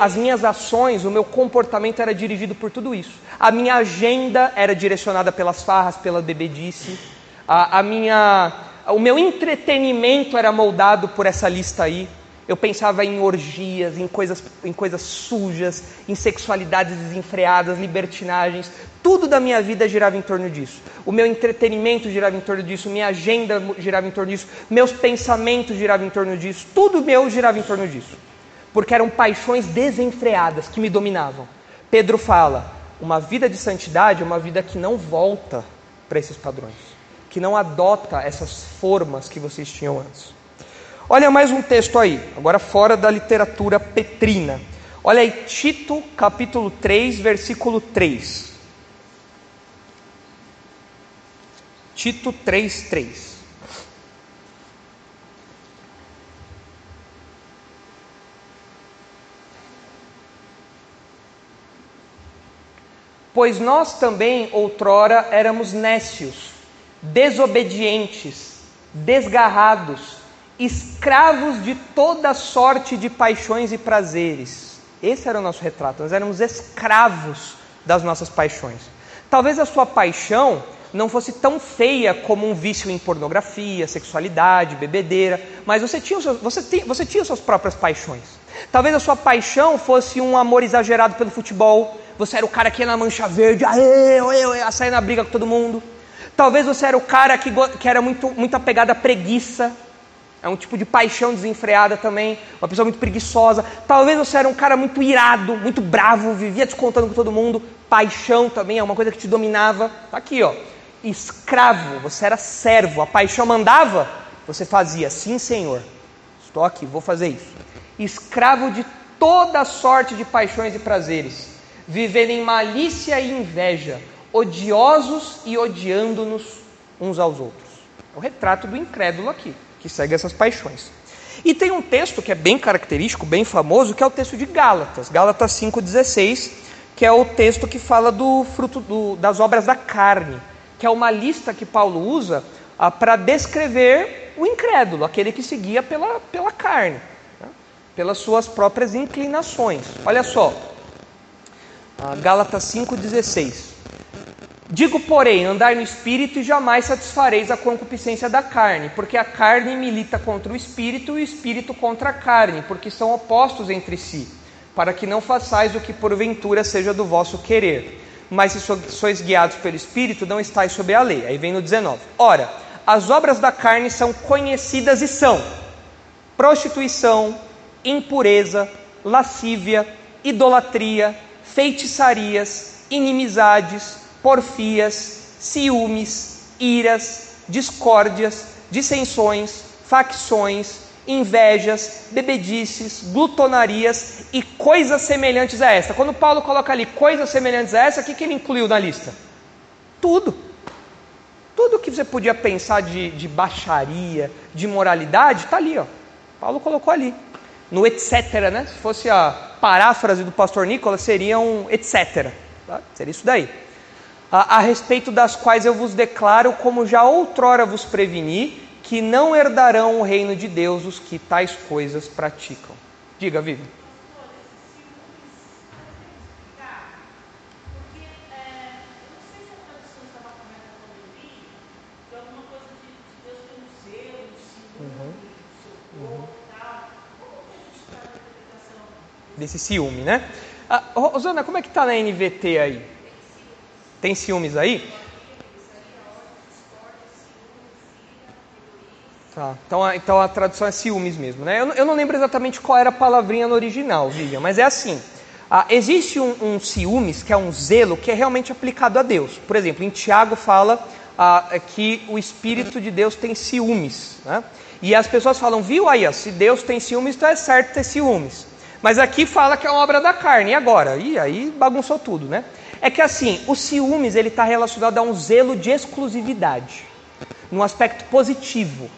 As minhas ações, o meu comportamento era dirigido por tudo isso. A minha agenda era direcionada pelas farras, pela bebedice. A, a minha o meu entretenimento era moldado por essa lista aí. Eu pensava em orgias, em coisas, em coisas sujas, em sexualidades desenfreadas, libertinagens. Tudo da minha vida girava em torno disso. O meu entretenimento girava em torno disso, minha agenda girava em torno disso, meus pensamentos giravam em torno disso, tudo meu girava em torno disso. Porque eram paixões desenfreadas que me dominavam. Pedro fala: uma vida de santidade é uma vida que não volta para esses padrões que não adota essas formas que vocês tinham antes. Olha mais um texto aí, agora fora da literatura petrina. Olha aí, Tito, capítulo 3, versículo 3. Tito 3, 3. Pois nós também outrora éramos nécios desobedientes, desgarrados, escravos de toda sorte de paixões e prazeres. Esse era o nosso retrato, nós éramos escravos das nossas paixões. Talvez a sua paixão não fosse tão feia como um vício em pornografia, sexualidade, bebedeira, mas você tinha, você, tinha, você tinha suas próprias paixões. Talvez a sua paixão fosse um amor exagerado pelo futebol, você era o cara que ia na mancha verde, aê, aê, aê, a sair na briga com todo mundo. Talvez você era o cara que, que era muito, muito apegado à preguiça. É um tipo de paixão desenfreada também, uma pessoa muito preguiçosa. Talvez você era um cara muito irado, muito bravo, vivia descontando com todo mundo. Paixão também é uma coisa que te dominava. Tá aqui, ó. Escravo, você era servo. A paixão mandava, você fazia. Sim, Senhor. Estou aqui, vou fazer isso. Escravo de toda sorte de paixões e prazeres, vivendo em malícia e inveja odiosos e odiando-nos uns aos outros. É o retrato do incrédulo aqui, que segue essas paixões. E tem um texto que é bem característico, bem famoso, que é o texto de Gálatas, Gálatas 5,16, que é o texto que fala do fruto do, das obras da carne, que é uma lista que Paulo usa ah, para descrever o incrédulo, aquele que seguia pela, pela carne, né? pelas suas próprias inclinações. Olha só, ah, Gálatas 5,16. Digo, porém, andai no espírito e jamais satisfareis a concupiscência da carne, porque a carne milita contra o espírito e o espírito contra a carne, porque são opostos entre si, para que não façais o que porventura seja do vosso querer. Mas se sois guiados pelo Espírito, não estáis sob a lei. Aí vem no 19. Ora, as obras da carne são conhecidas e são prostituição, impureza, lascívia, idolatria, feitiçarias, inimizades, porfias, ciúmes, iras, discórdias, dissensões, facções, invejas, bebedices, glutonarias e coisas semelhantes a esta. Quando Paulo coloca ali coisas semelhantes a essa, o que, que ele incluiu na lista? Tudo. Tudo que você podia pensar de, de baixaria, de moralidade, está ali. Ó. Paulo colocou ali. No etc., né? Se fosse a paráfrase do pastor Nicolas, seria um etc. Tá? Seria isso daí. A, a respeito das quais eu vos declaro, como já outrora vos preveni, que não herdarão o reino de Deus os que tais coisas praticam. Diga, Vivi. Desse ciúme, né? Ah, Rosana, como é que está na NVT aí? Tem ciúmes aí? Tá. Então, a, então a tradução é ciúmes mesmo, né? Eu, eu, não lembro exatamente qual era a palavrinha no original, Vivian, mas é assim. Ah, existe um, um, ciúmes, que é um zelo, que é realmente aplicado a Deus. Por exemplo, em Tiago fala ah, que o Espírito de Deus tem ciúmes. Né? E as pessoas falam, viu aí, se Deus tem ciúmes, então é certo ter ciúmes. Mas aqui fala que é uma obra da carne, e agora? E aí bagunçou tudo, né? É que assim, o ciúmes ele está relacionado a um zelo de exclusividade, num aspecto positivo.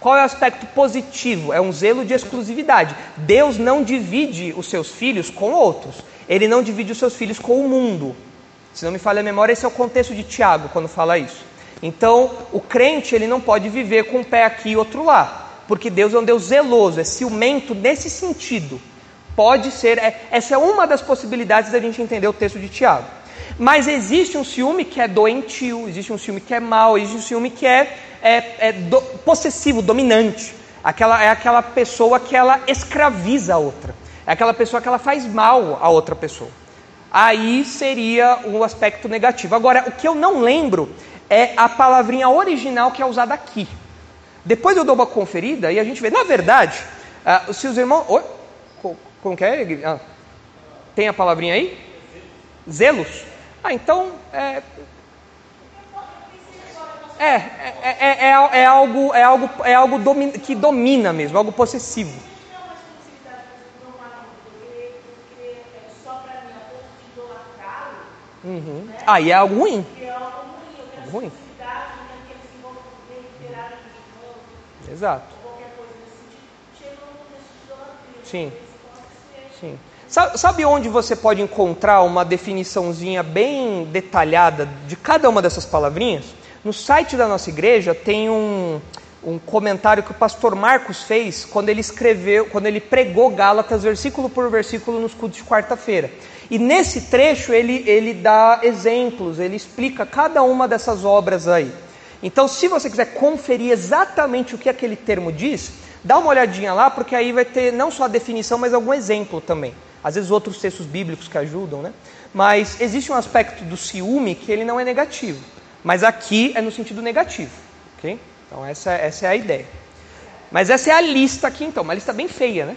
Qual é o aspecto positivo? É um zelo de exclusividade. Deus não divide os seus filhos com outros. Ele não divide os seus filhos com o mundo. Se não me falha a memória, esse é o contexto de Tiago quando fala isso. Então, o crente ele não pode viver com um pé aqui e outro lá, porque Deus é um Deus zeloso, é ciumento nesse sentido. Pode ser, é, essa é uma das possibilidades da gente entender o texto de Tiago. Mas existe um ciúme que é doentio, existe um ciúme que é mau, existe um ciúme que é é, é do, possessivo, dominante. Aquela, é aquela pessoa que ela escraviza a outra. É aquela pessoa que ela faz mal a outra pessoa. Aí seria o um aspecto negativo. Agora, o que eu não lembro é a palavrinha original que é usada aqui. Depois eu dou uma conferida e a gente vê. Na verdade, uh, se os irmãos. Oi? Como que é? Ah, tem a palavrinha aí? Zelos? Ah, então. É, é, é, é, é, é algo, é algo, é algo domi que domina mesmo, algo possessivo. Uhum. Aí ah, é algo ruim. Algo ruim. Exato. Sim. Sim. Sabe onde você pode encontrar uma definiçãozinha bem detalhada de cada uma dessas palavrinhas? No site da nossa igreja tem um, um comentário que o pastor Marcos fez quando ele escreveu, quando ele pregou Gálatas versículo por versículo nos cultos de quarta-feira. E nesse trecho ele, ele dá exemplos, ele explica cada uma dessas obras aí. Então, se você quiser conferir exatamente o que aquele termo diz, dá uma olhadinha lá, porque aí vai ter não só a definição, mas algum exemplo também. Às vezes outros textos bíblicos que ajudam, né? Mas existe um aspecto do ciúme que ele não é negativo. Mas aqui é no sentido negativo, ok? Então essa, essa é a ideia. Mas essa é a lista aqui então, uma lista bem feia, né?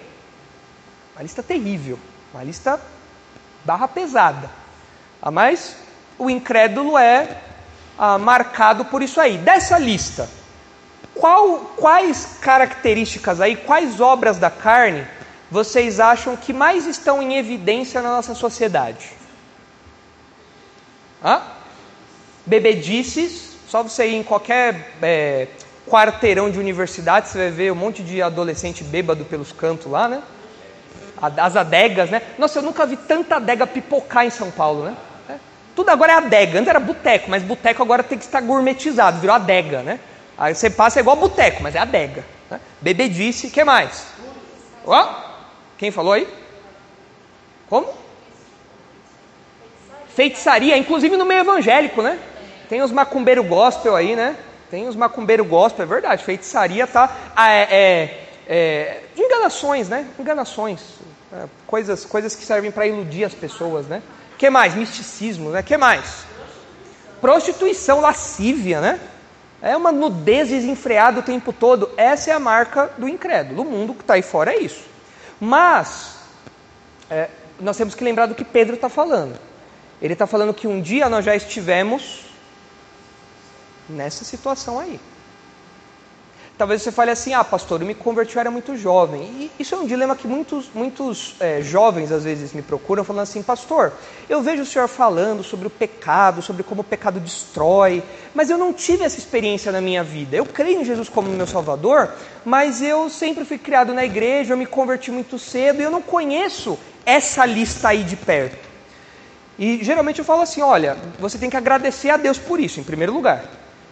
Uma lista terrível, uma lista barra pesada. Ah, mas o incrédulo é ah, marcado por isso aí. Dessa lista, qual, quais características aí, quais obras da carne vocês acham que mais estão em evidência na nossa sociedade? Hã? bebedices, só você ir em qualquer é, quarteirão de universidade, você vai ver um monte de adolescente bêbado pelos cantos lá, né? As adegas, né? Nossa, eu nunca vi tanta adega pipocar em São Paulo, né? É. Tudo agora é adega. Antes era boteco, mas boteco agora tem que estar gourmetizado, virou adega, né? Aí você passa é igual boteco, mas é adega. Né? Bebedice, o que mais? Ó, quem falou aí? Como? Feitiçaria, inclusive no meio evangélico, né? Tem os macumbeiro gospel aí, né? Tem os macumbeiro gospel, é verdade. Feitiçaria tá. Ah, é, é, é, enganações, né? Enganações. É, coisas, coisas que servem para iludir as pessoas, né? que mais? Misticismo, né? que mais? Prostituição, lascívia, né? É uma nudez desenfreada o tempo todo. Essa é a marca do incrédulo. O mundo que está aí fora é isso. Mas, é, nós temos que lembrar do que Pedro está falando. Ele está falando que um dia nós já estivemos nessa situação aí. Talvez você fale assim, ah, pastor, eu me converti, eu era muito jovem. E isso é um dilema que muitos, muitos é, jovens às vezes me procuram, falando assim, pastor, eu vejo o senhor falando sobre o pecado, sobre como o pecado destrói, mas eu não tive essa experiência na minha vida. Eu creio em Jesus como meu Salvador, mas eu sempre fui criado na igreja, eu me converti muito cedo e eu não conheço essa lista aí de perto. E geralmente eu falo assim, olha, você tem que agradecer a Deus por isso, em primeiro lugar.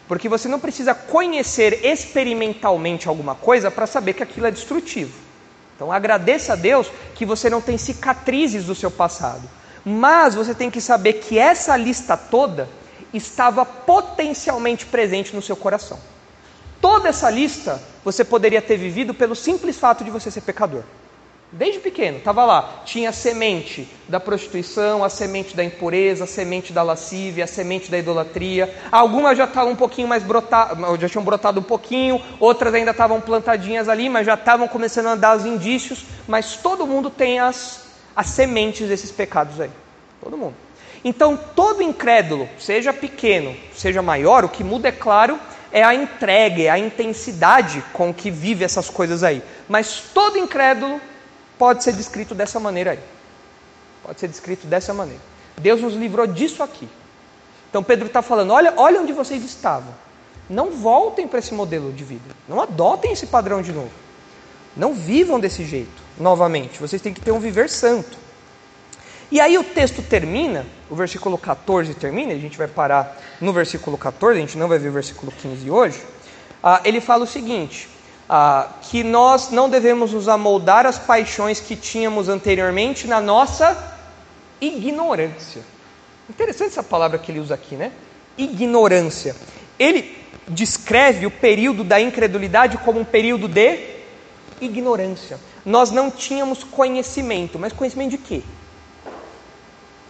Porque você não precisa conhecer experimentalmente alguma coisa para saber que aquilo é destrutivo. Então agradeça a Deus que você não tem cicatrizes do seu passado. Mas você tem que saber que essa lista toda estava potencialmente presente no seu coração. Toda essa lista você poderia ter vivido pelo simples fato de você ser pecador. Desde pequeno, estava lá. Tinha a semente da prostituição, a semente da impureza, a semente da lascívia, a semente da idolatria. Algumas já estavam um pouquinho mais brotadas, já tinham brotado um pouquinho, outras ainda estavam plantadinhas ali, mas já estavam começando a dar os indícios. Mas todo mundo tem as, as sementes desses pecados aí. Todo mundo. Então, todo incrédulo, seja pequeno, seja maior, o que muda, é claro, é a entrega, é a intensidade com que vive essas coisas aí. Mas todo incrédulo pode ser descrito dessa maneira aí. Pode ser descrito dessa maneira. Deus nos livrou disso aqui. Então Pedro está falando: olha, olha onde vocês estavam. Não voltem para esse modelo de vida. Não adotem esse padrão de novo. Não vivam desse jeito novamente. Vocês têm que ter um viver santo. E aí o texto termina, o versículo 14 termina, a gente vai parar no versículo 14, a gente não vai ver o versículo 15 hoje. Ah, ele fala o seguinte: ah, que nós não devemos nos amoldar às paixões que tínhamos anteriormente na nossa ignorância. Interessante essa palavra que ele usa aqui, né? Ignorância. Ele descreve o período da incredulidade como um período de ignorância. Nós não tínhamos conhecimento, mas conhecimento de quê?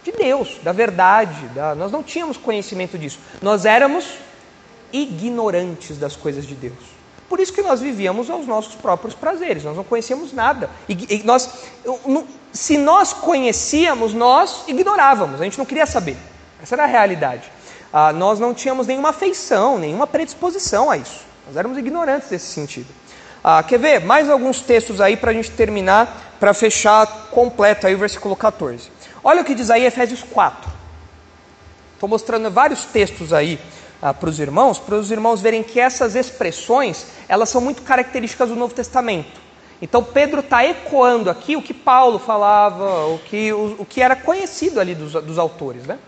De Deus, da verdade. Da... Nós não tínhamos conhecimento disso. Nós éramos ignorantes das coisas de Deus. Por isso que nós vivíamos aos nossos próprios prazeres, nós não conhecíamos nada. E, nós, se nós conhecíamos, nós ignorávamos, a gente não queria saber. Essa era a realidade. Ah, nós não tínhamos nenhuma afeição, nenhuma predisposição a isso. Nós éramos ignorantes desse sentido. Ah, quer ver? Mais alguns textos aí para a gente terminar, para fechar completo aí o versículo 14. Olha o que diz aí Efésios 4. Estou mostrando vários textos aí ah, para os irmãos, para os irmãos verem que essas expressões elas são muito características do Novo Testamento. Então Pedro está ecoando aqui o que Paulo falava, o que, o, o que era conhecido ali dos, dos autores. Né?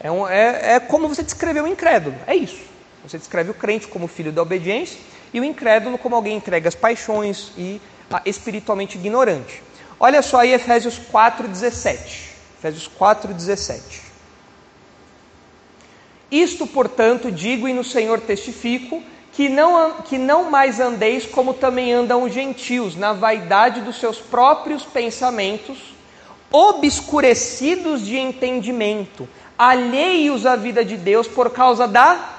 É, um, é, é como você descreveu o incrédulo, é isso. Você descreve o crente como filho da obediência e o incrédulo como alguém entregue às paixões e ah, espiritualmente ignorante. Olha só aí Efésios 4,17. Efésios 4,17. Isto, portanto, digo e no Senhor testifico, que não, que não mais andeis como também andam os gentios, na vaidade dos seus próprios pensamentos, obscurecidos de entendimento, alheios à vida de Deus por causa da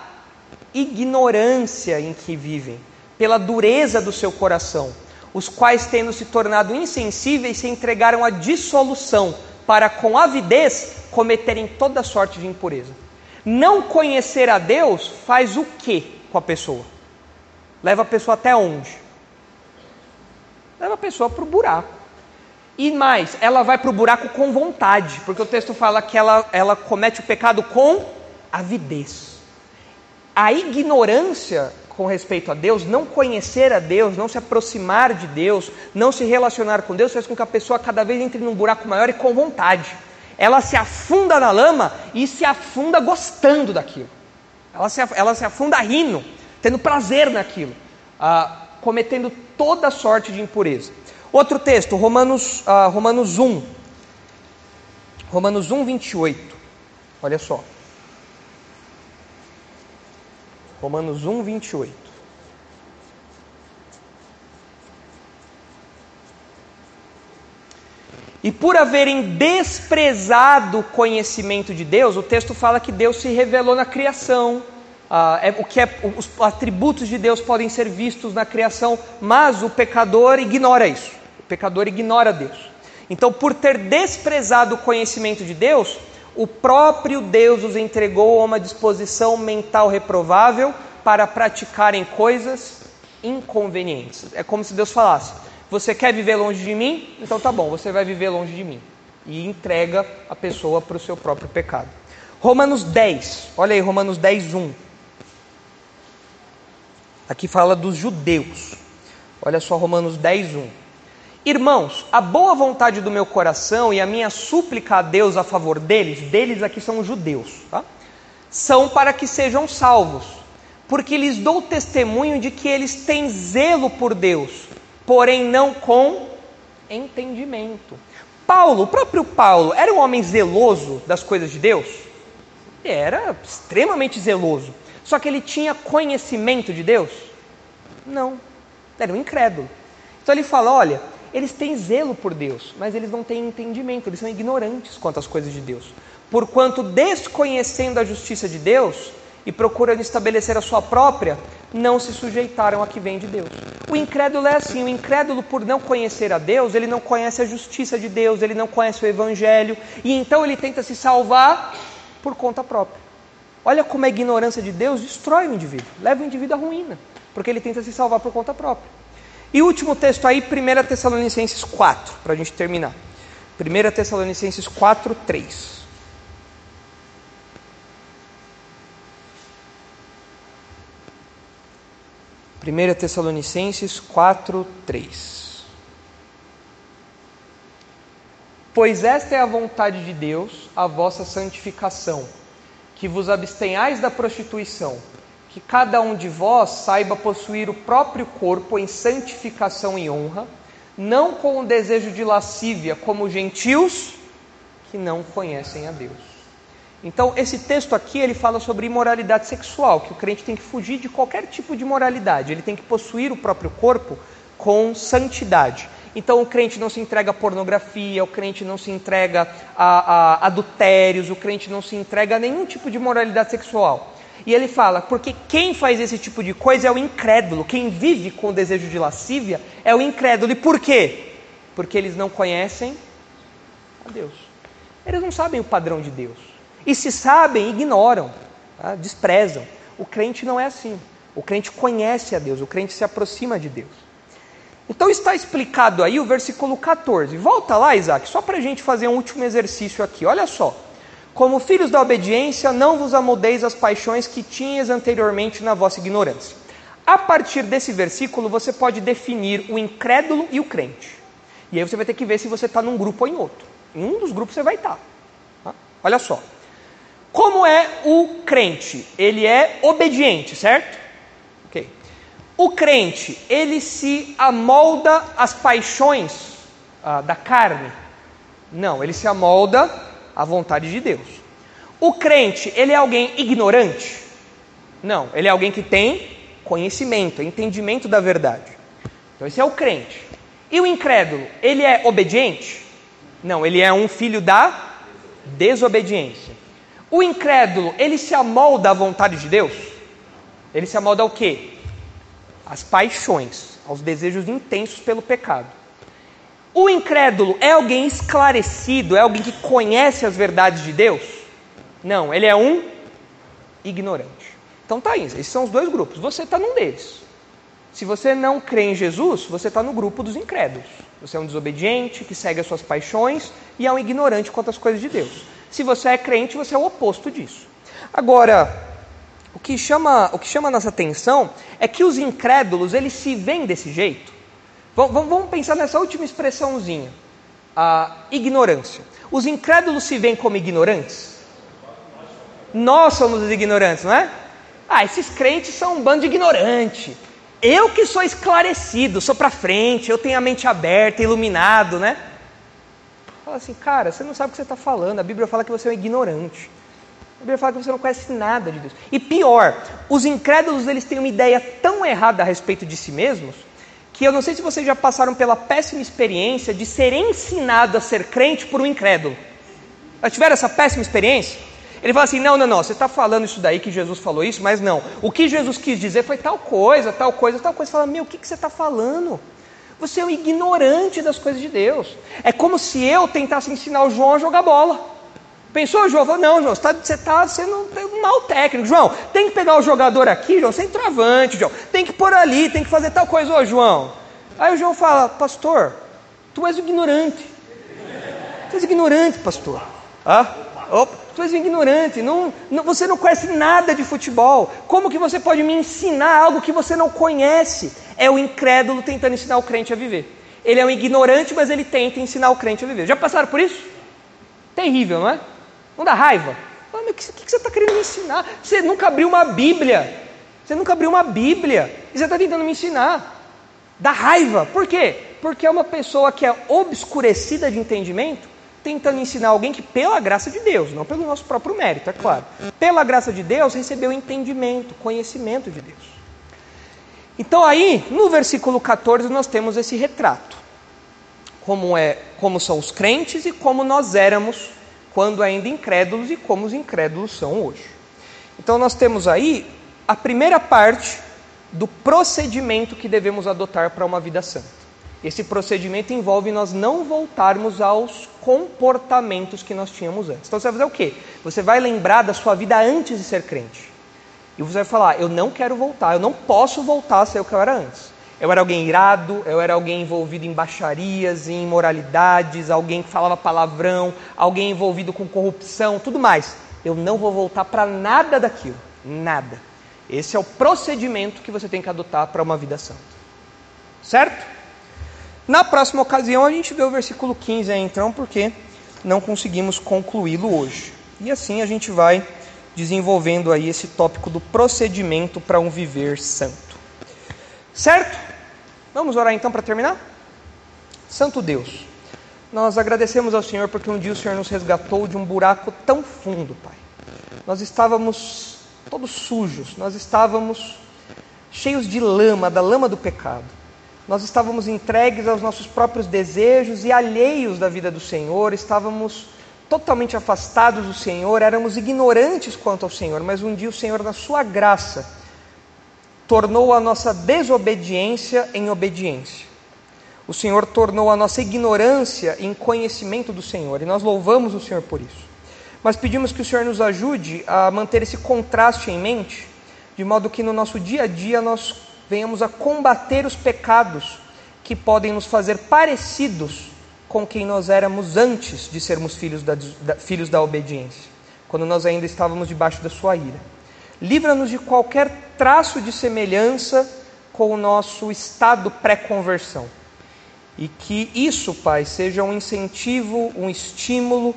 ignorância em que vivem, pela dureza do seu coração, os quais, tendo se tornado insensíveis, se entregaram à dissolução, para com avidez cometerem toda sorte de impureza. Não conhecer a Deus faz o que com a pessoa? Leva a pessoa até onde? Leva a pessoa para o buraco. E mais, ela vai para o buraco com vontade, porque o texto fala que ela, ela comete o pecado com avidez. A ignorância com respeito a Deus, não conhecer a Deus, não se aproximar de Deus, não se relacionar com Deus, faz com que a pessoa cada vez entre num buraco maior e com vontade ela se afunda na lama e se afunda gostando daquilo. Ela se, ela se afunda rindo, tendo prazer naquilo, ah, cometendo toda sorte de impureza. Outro texto, Romanos, ah, Romanos 1. Romanos 1, 28. Olha só. Romanos 1, 28. E por haverem desprezado o conhecimento de Deus, o texto fala que Deus se revelou na criação. Ah, é, o que é, os atributos de Deus podem ser vistos na criação, mas o pecador ignora isso. O pecador ignora Deus. Então, por ter desprezado o conhecimento de Deus, o próprio Deus os entregou a uma disposição mental reprovável para praticarem coisas inconvenientes. É como se Deus falasse: Você quer viver longe de mim? Então tá bom, você vai viver longe de mim. E entrega a pessoa para o seu próprio pecado. Romanos 10, olha aí, Romanos 10, 1. Aqui fala dos judeus. Olha só, Romanos 10, 1. Irmãos, a boa vontade do meu coração e a minha súplica a Deus a favor deles, deles aqui são os judeus, tá? são para que sejam salvos, porque lhes dou testemunho de que eles têm zelo por Deus, porém não com entendimento. Paulo, o próprio Paulo, era um homem zeloso das coisas de Deus? Era extremamente zeloso. Só que ele tinha conhecimento de Deus? Não. Era um incrédulo. Então ele fala: olha, eles têm zelo por Deus, mas eles não têm entendimento, eles são ignorantes quanto às coisas de Deus. Porquanto, desconhecendo a justiça de Deus e procurando estabelecer a sua própria, não se sujeitaram a que vem de Deus. O incrédulo é assim: o incrédulo, por não conhecer a Deus, ele não conhece a justiça de Deus, ele não conhece o Evangelho, e então ele tenta se salvar por conta própria. Olha como a ignorância de Deus destrói o indivíduo, leva o indivíduo à ruína, porque ele tenta se salvar por conta própria. E último texto aí, 1 Tessalonicenses 4, para a gente terminar. 1 Tessalonicenses 4, 3. Primeira Tessalonicenses 4, 3. Pois esta é a vontade de Deus, a vossa santificação, que vos abstenhais da prostituição que cada um de vós saiba possuir o próprio corpo em santificação e honra, não com o desejo de lascívia, como gentios que não conhecem a Deus. Então, esse texto aqui ele fala sobre imoralidade sexual, que o crente tem que fugir de qualquer tipo de moralidade, ele tem que possuir o próprio corpo com santidade. Então, o crente não se entrega a pornografia, o crente não se entrega a, a adultérios, o crente não se entrega a nenhum tipo de moralidade sexual. E ele fala: porque quem faz esse tipo de coisa é o incrédulo, quem vive com o desejo de lascívia é o incrédulo. E por quê? Porque eles não conhecem a Deus. Eles não sabem o padrão de Deus. E se sabem, ignoram, tá? desprezam. O crente não é assim. O crente conhece a Deus, o crente se aproxima de Deus. Então está explicado aí o versículo 14. Volta lá, Isaac, só para a gente fazer um último exercício aqui. Olha só. Como filhos da obediência, não vos amoldeis as paixões que tinhas anteriormente na vossa ignorância. A partir desse versículo, você pode definir o incrédulo e o crente. E aí você vai ter que ver se você está num grupo ou em outro. Em um dos grupos você vai estar. Tá? Olha só. Como é o crente? Ele é obediente, certo? Ok. O crente, ele se amolda às paixões ah, da carne? Não, ele se amolda a vontade de Deus. O crente, ele é alguém ignorante? Não, ele é alguém que tem conhecimento, entendimento da verdade. Então esse é o crente. E o incrédulo, ele é obediente? Não, ele é um filho da desobediência. O incrédulo, ele se amolda à vontade de Deus? Ele se amolda ao quê? Às paixões, aos desejos intensos pelo pecado. O incrédulo é alguém esclarecido, é alguém que conhece as verdades de Deus? Não, ele é um ignorante. Então tá aí, esses são os dois grupos. Você está num deles. Se você não crê em Jesus, você está no grupo dos incrédulos. Você é um desobediente que segue as suas paixões e é um ignorante quanto às coisas de Deus. Se você é crente, você é o oposto disso. Agora, o que chama, o que chama nossa atenção é que os incrédulos, eles se veem desse jeito Vamos pensar nessa última expressãozinha, a ignorância. Os incrédulos se veem como ignorantes? Nós somos os ignorantes, não é? Ah, esses crentes são um bando de ignorante. Eu que sou esclarecido, sou para frente, eu tenho a mente aberta, iluminado, né? Fala assim, cara, você não sabe o que você está falando. A Bíblia fala que você é um ignorante. A Bíblia fala que você não conhece nada de Deus. E pior, os incrédulos eles têm uma ideia tão errada a respeito de si mesmos que eu não sei se vocês já passaram pela péssima experiência de ser ensinado a ser crente por um incrédulo. Já tiveram essa péssima experiência? Ele fala assim: não, não, não, você está falando isso daí que Jesus falou isso, mas não. O que Jesus quis dizer foi tal coisa, tal coisa, tal coisa. Você fala, meu, o que, que você está falando? Você é um ignorante das coisas de Deus. É como se eu tentasse ensinar o João a jogar bola. Pensou, João? Falou, não, João, você está tá sendo um mau técnico. João, tem que pegar o jogador aqui, João, sem travante, João. Tem que pôr ali, tem que fazer tal coisa, ô João. Aí o João fala, pastor, tu és ignorante. Tu és ignorante, pastor. Ah, opa, tu és ignorante. Não, não, você não conhece nada de futebol. Como que você pode me ensinar algo que você não conhece? É o incrédulo tentando ensinar o crente a viver. Ele é um ignorante, mas ele tenta ensinar o crente a viver. Já passaram por isso? Terrível, não é? Não dá raiva? o que, que, você está querendo me ensinar? Você nunca abriu uma Bíblia. Você nunca abriu uma Bíblia. E você está tentando me ensinar. Dá raiva. Por quê? Porque é uma pessoa que é obscurecida de entendimento, tentando ensinar alguém que, pela graça de Deus, não pelo nosso próprio mérito, é claro, pela graça de Deus, recebeu entendimento, conhecimento de Deus. Então aí, no versículo 14, nós temos esse retrato. Como, é, como são os crentes e como nós éramos quando ainda incrédulos e como os incrédulos são hoje. Então nós temos aí a primeira parte do procedimento que devemos adotar para uma vida santa. Esse procedimento envolve nós não voltarmos aos comportamentos que nós tínhamos antes. Então você vai fazer o quê? Você vai lembrar da sua vida antes de ser crente. E você vai falar: Eu não quero voltar, eu não posso voltar a ser o que eu era antes. Eu era alguém irado, eu era alguém envolvido em baixarias, em imoralidades, alguém que falava palavrão, alguém envolvido com corrupção, tudo mais. Eu não vou voltar para nada daquilo, nada. Esse é o procedimento que você tem que adotar para uma vida santa. Certo? Na próxima ocasião a gente vê o versículo 15 aí, então, porque não conseguimos concluí-lo hoje. E assim a gente vai desenvolvendo aí esse tópico do procedimento para um viver santo. Certo? Vamos orar então para terminar? Santo Deus, nós agradecemos ao Senhor porque um dia o Senhor nos resgatou de um buraco tão fundo, Pai. Nós estávamos todos sujos, nós estávamos cheios de lama, da lama do pecado. Nós estávamos entregues aos nossos próprios desejos e alheios da vida do Senhor, estávamos totalmente afastados do Senhor, éramos ignorantes quanto ao Senhor, mas um dia o Senhor, na sua graça, tornou a nossa desobediência em obediência. O Senhor tornou a nossa ignorância em conhecimento do Senhor, e nós louvamos o Senhor por isso. Mas pedimos que o Senhor nos ajude a manter esse contraste em mente, de modo que no nosso dia a dia nós venhamos a combater os pecados que podem nos fazer parecidos com quem nós éramos antes de sermos filhos da, da, filhos da obediência, quando nós ainda estávamos debaixo da sua ira. Livra-nos de qualquer traço de semelhança com o nosso estado pré-conversão. E que isso, Pai, seja um incentivo, um estímulo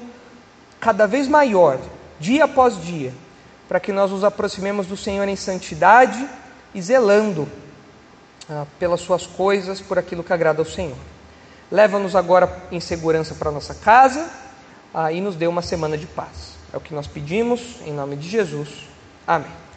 cada vez maior, dia após dia, para que nós nos aproximemos do Senhor em santidade e zelando ah, pelas Suas coisas, por aquilo que agrada ao Senhor. Leva-nos agora em segurança para nossa casa ah, e nos dê uma semana de paz. É o que nós pedimos, em nome de Jesus. Amém.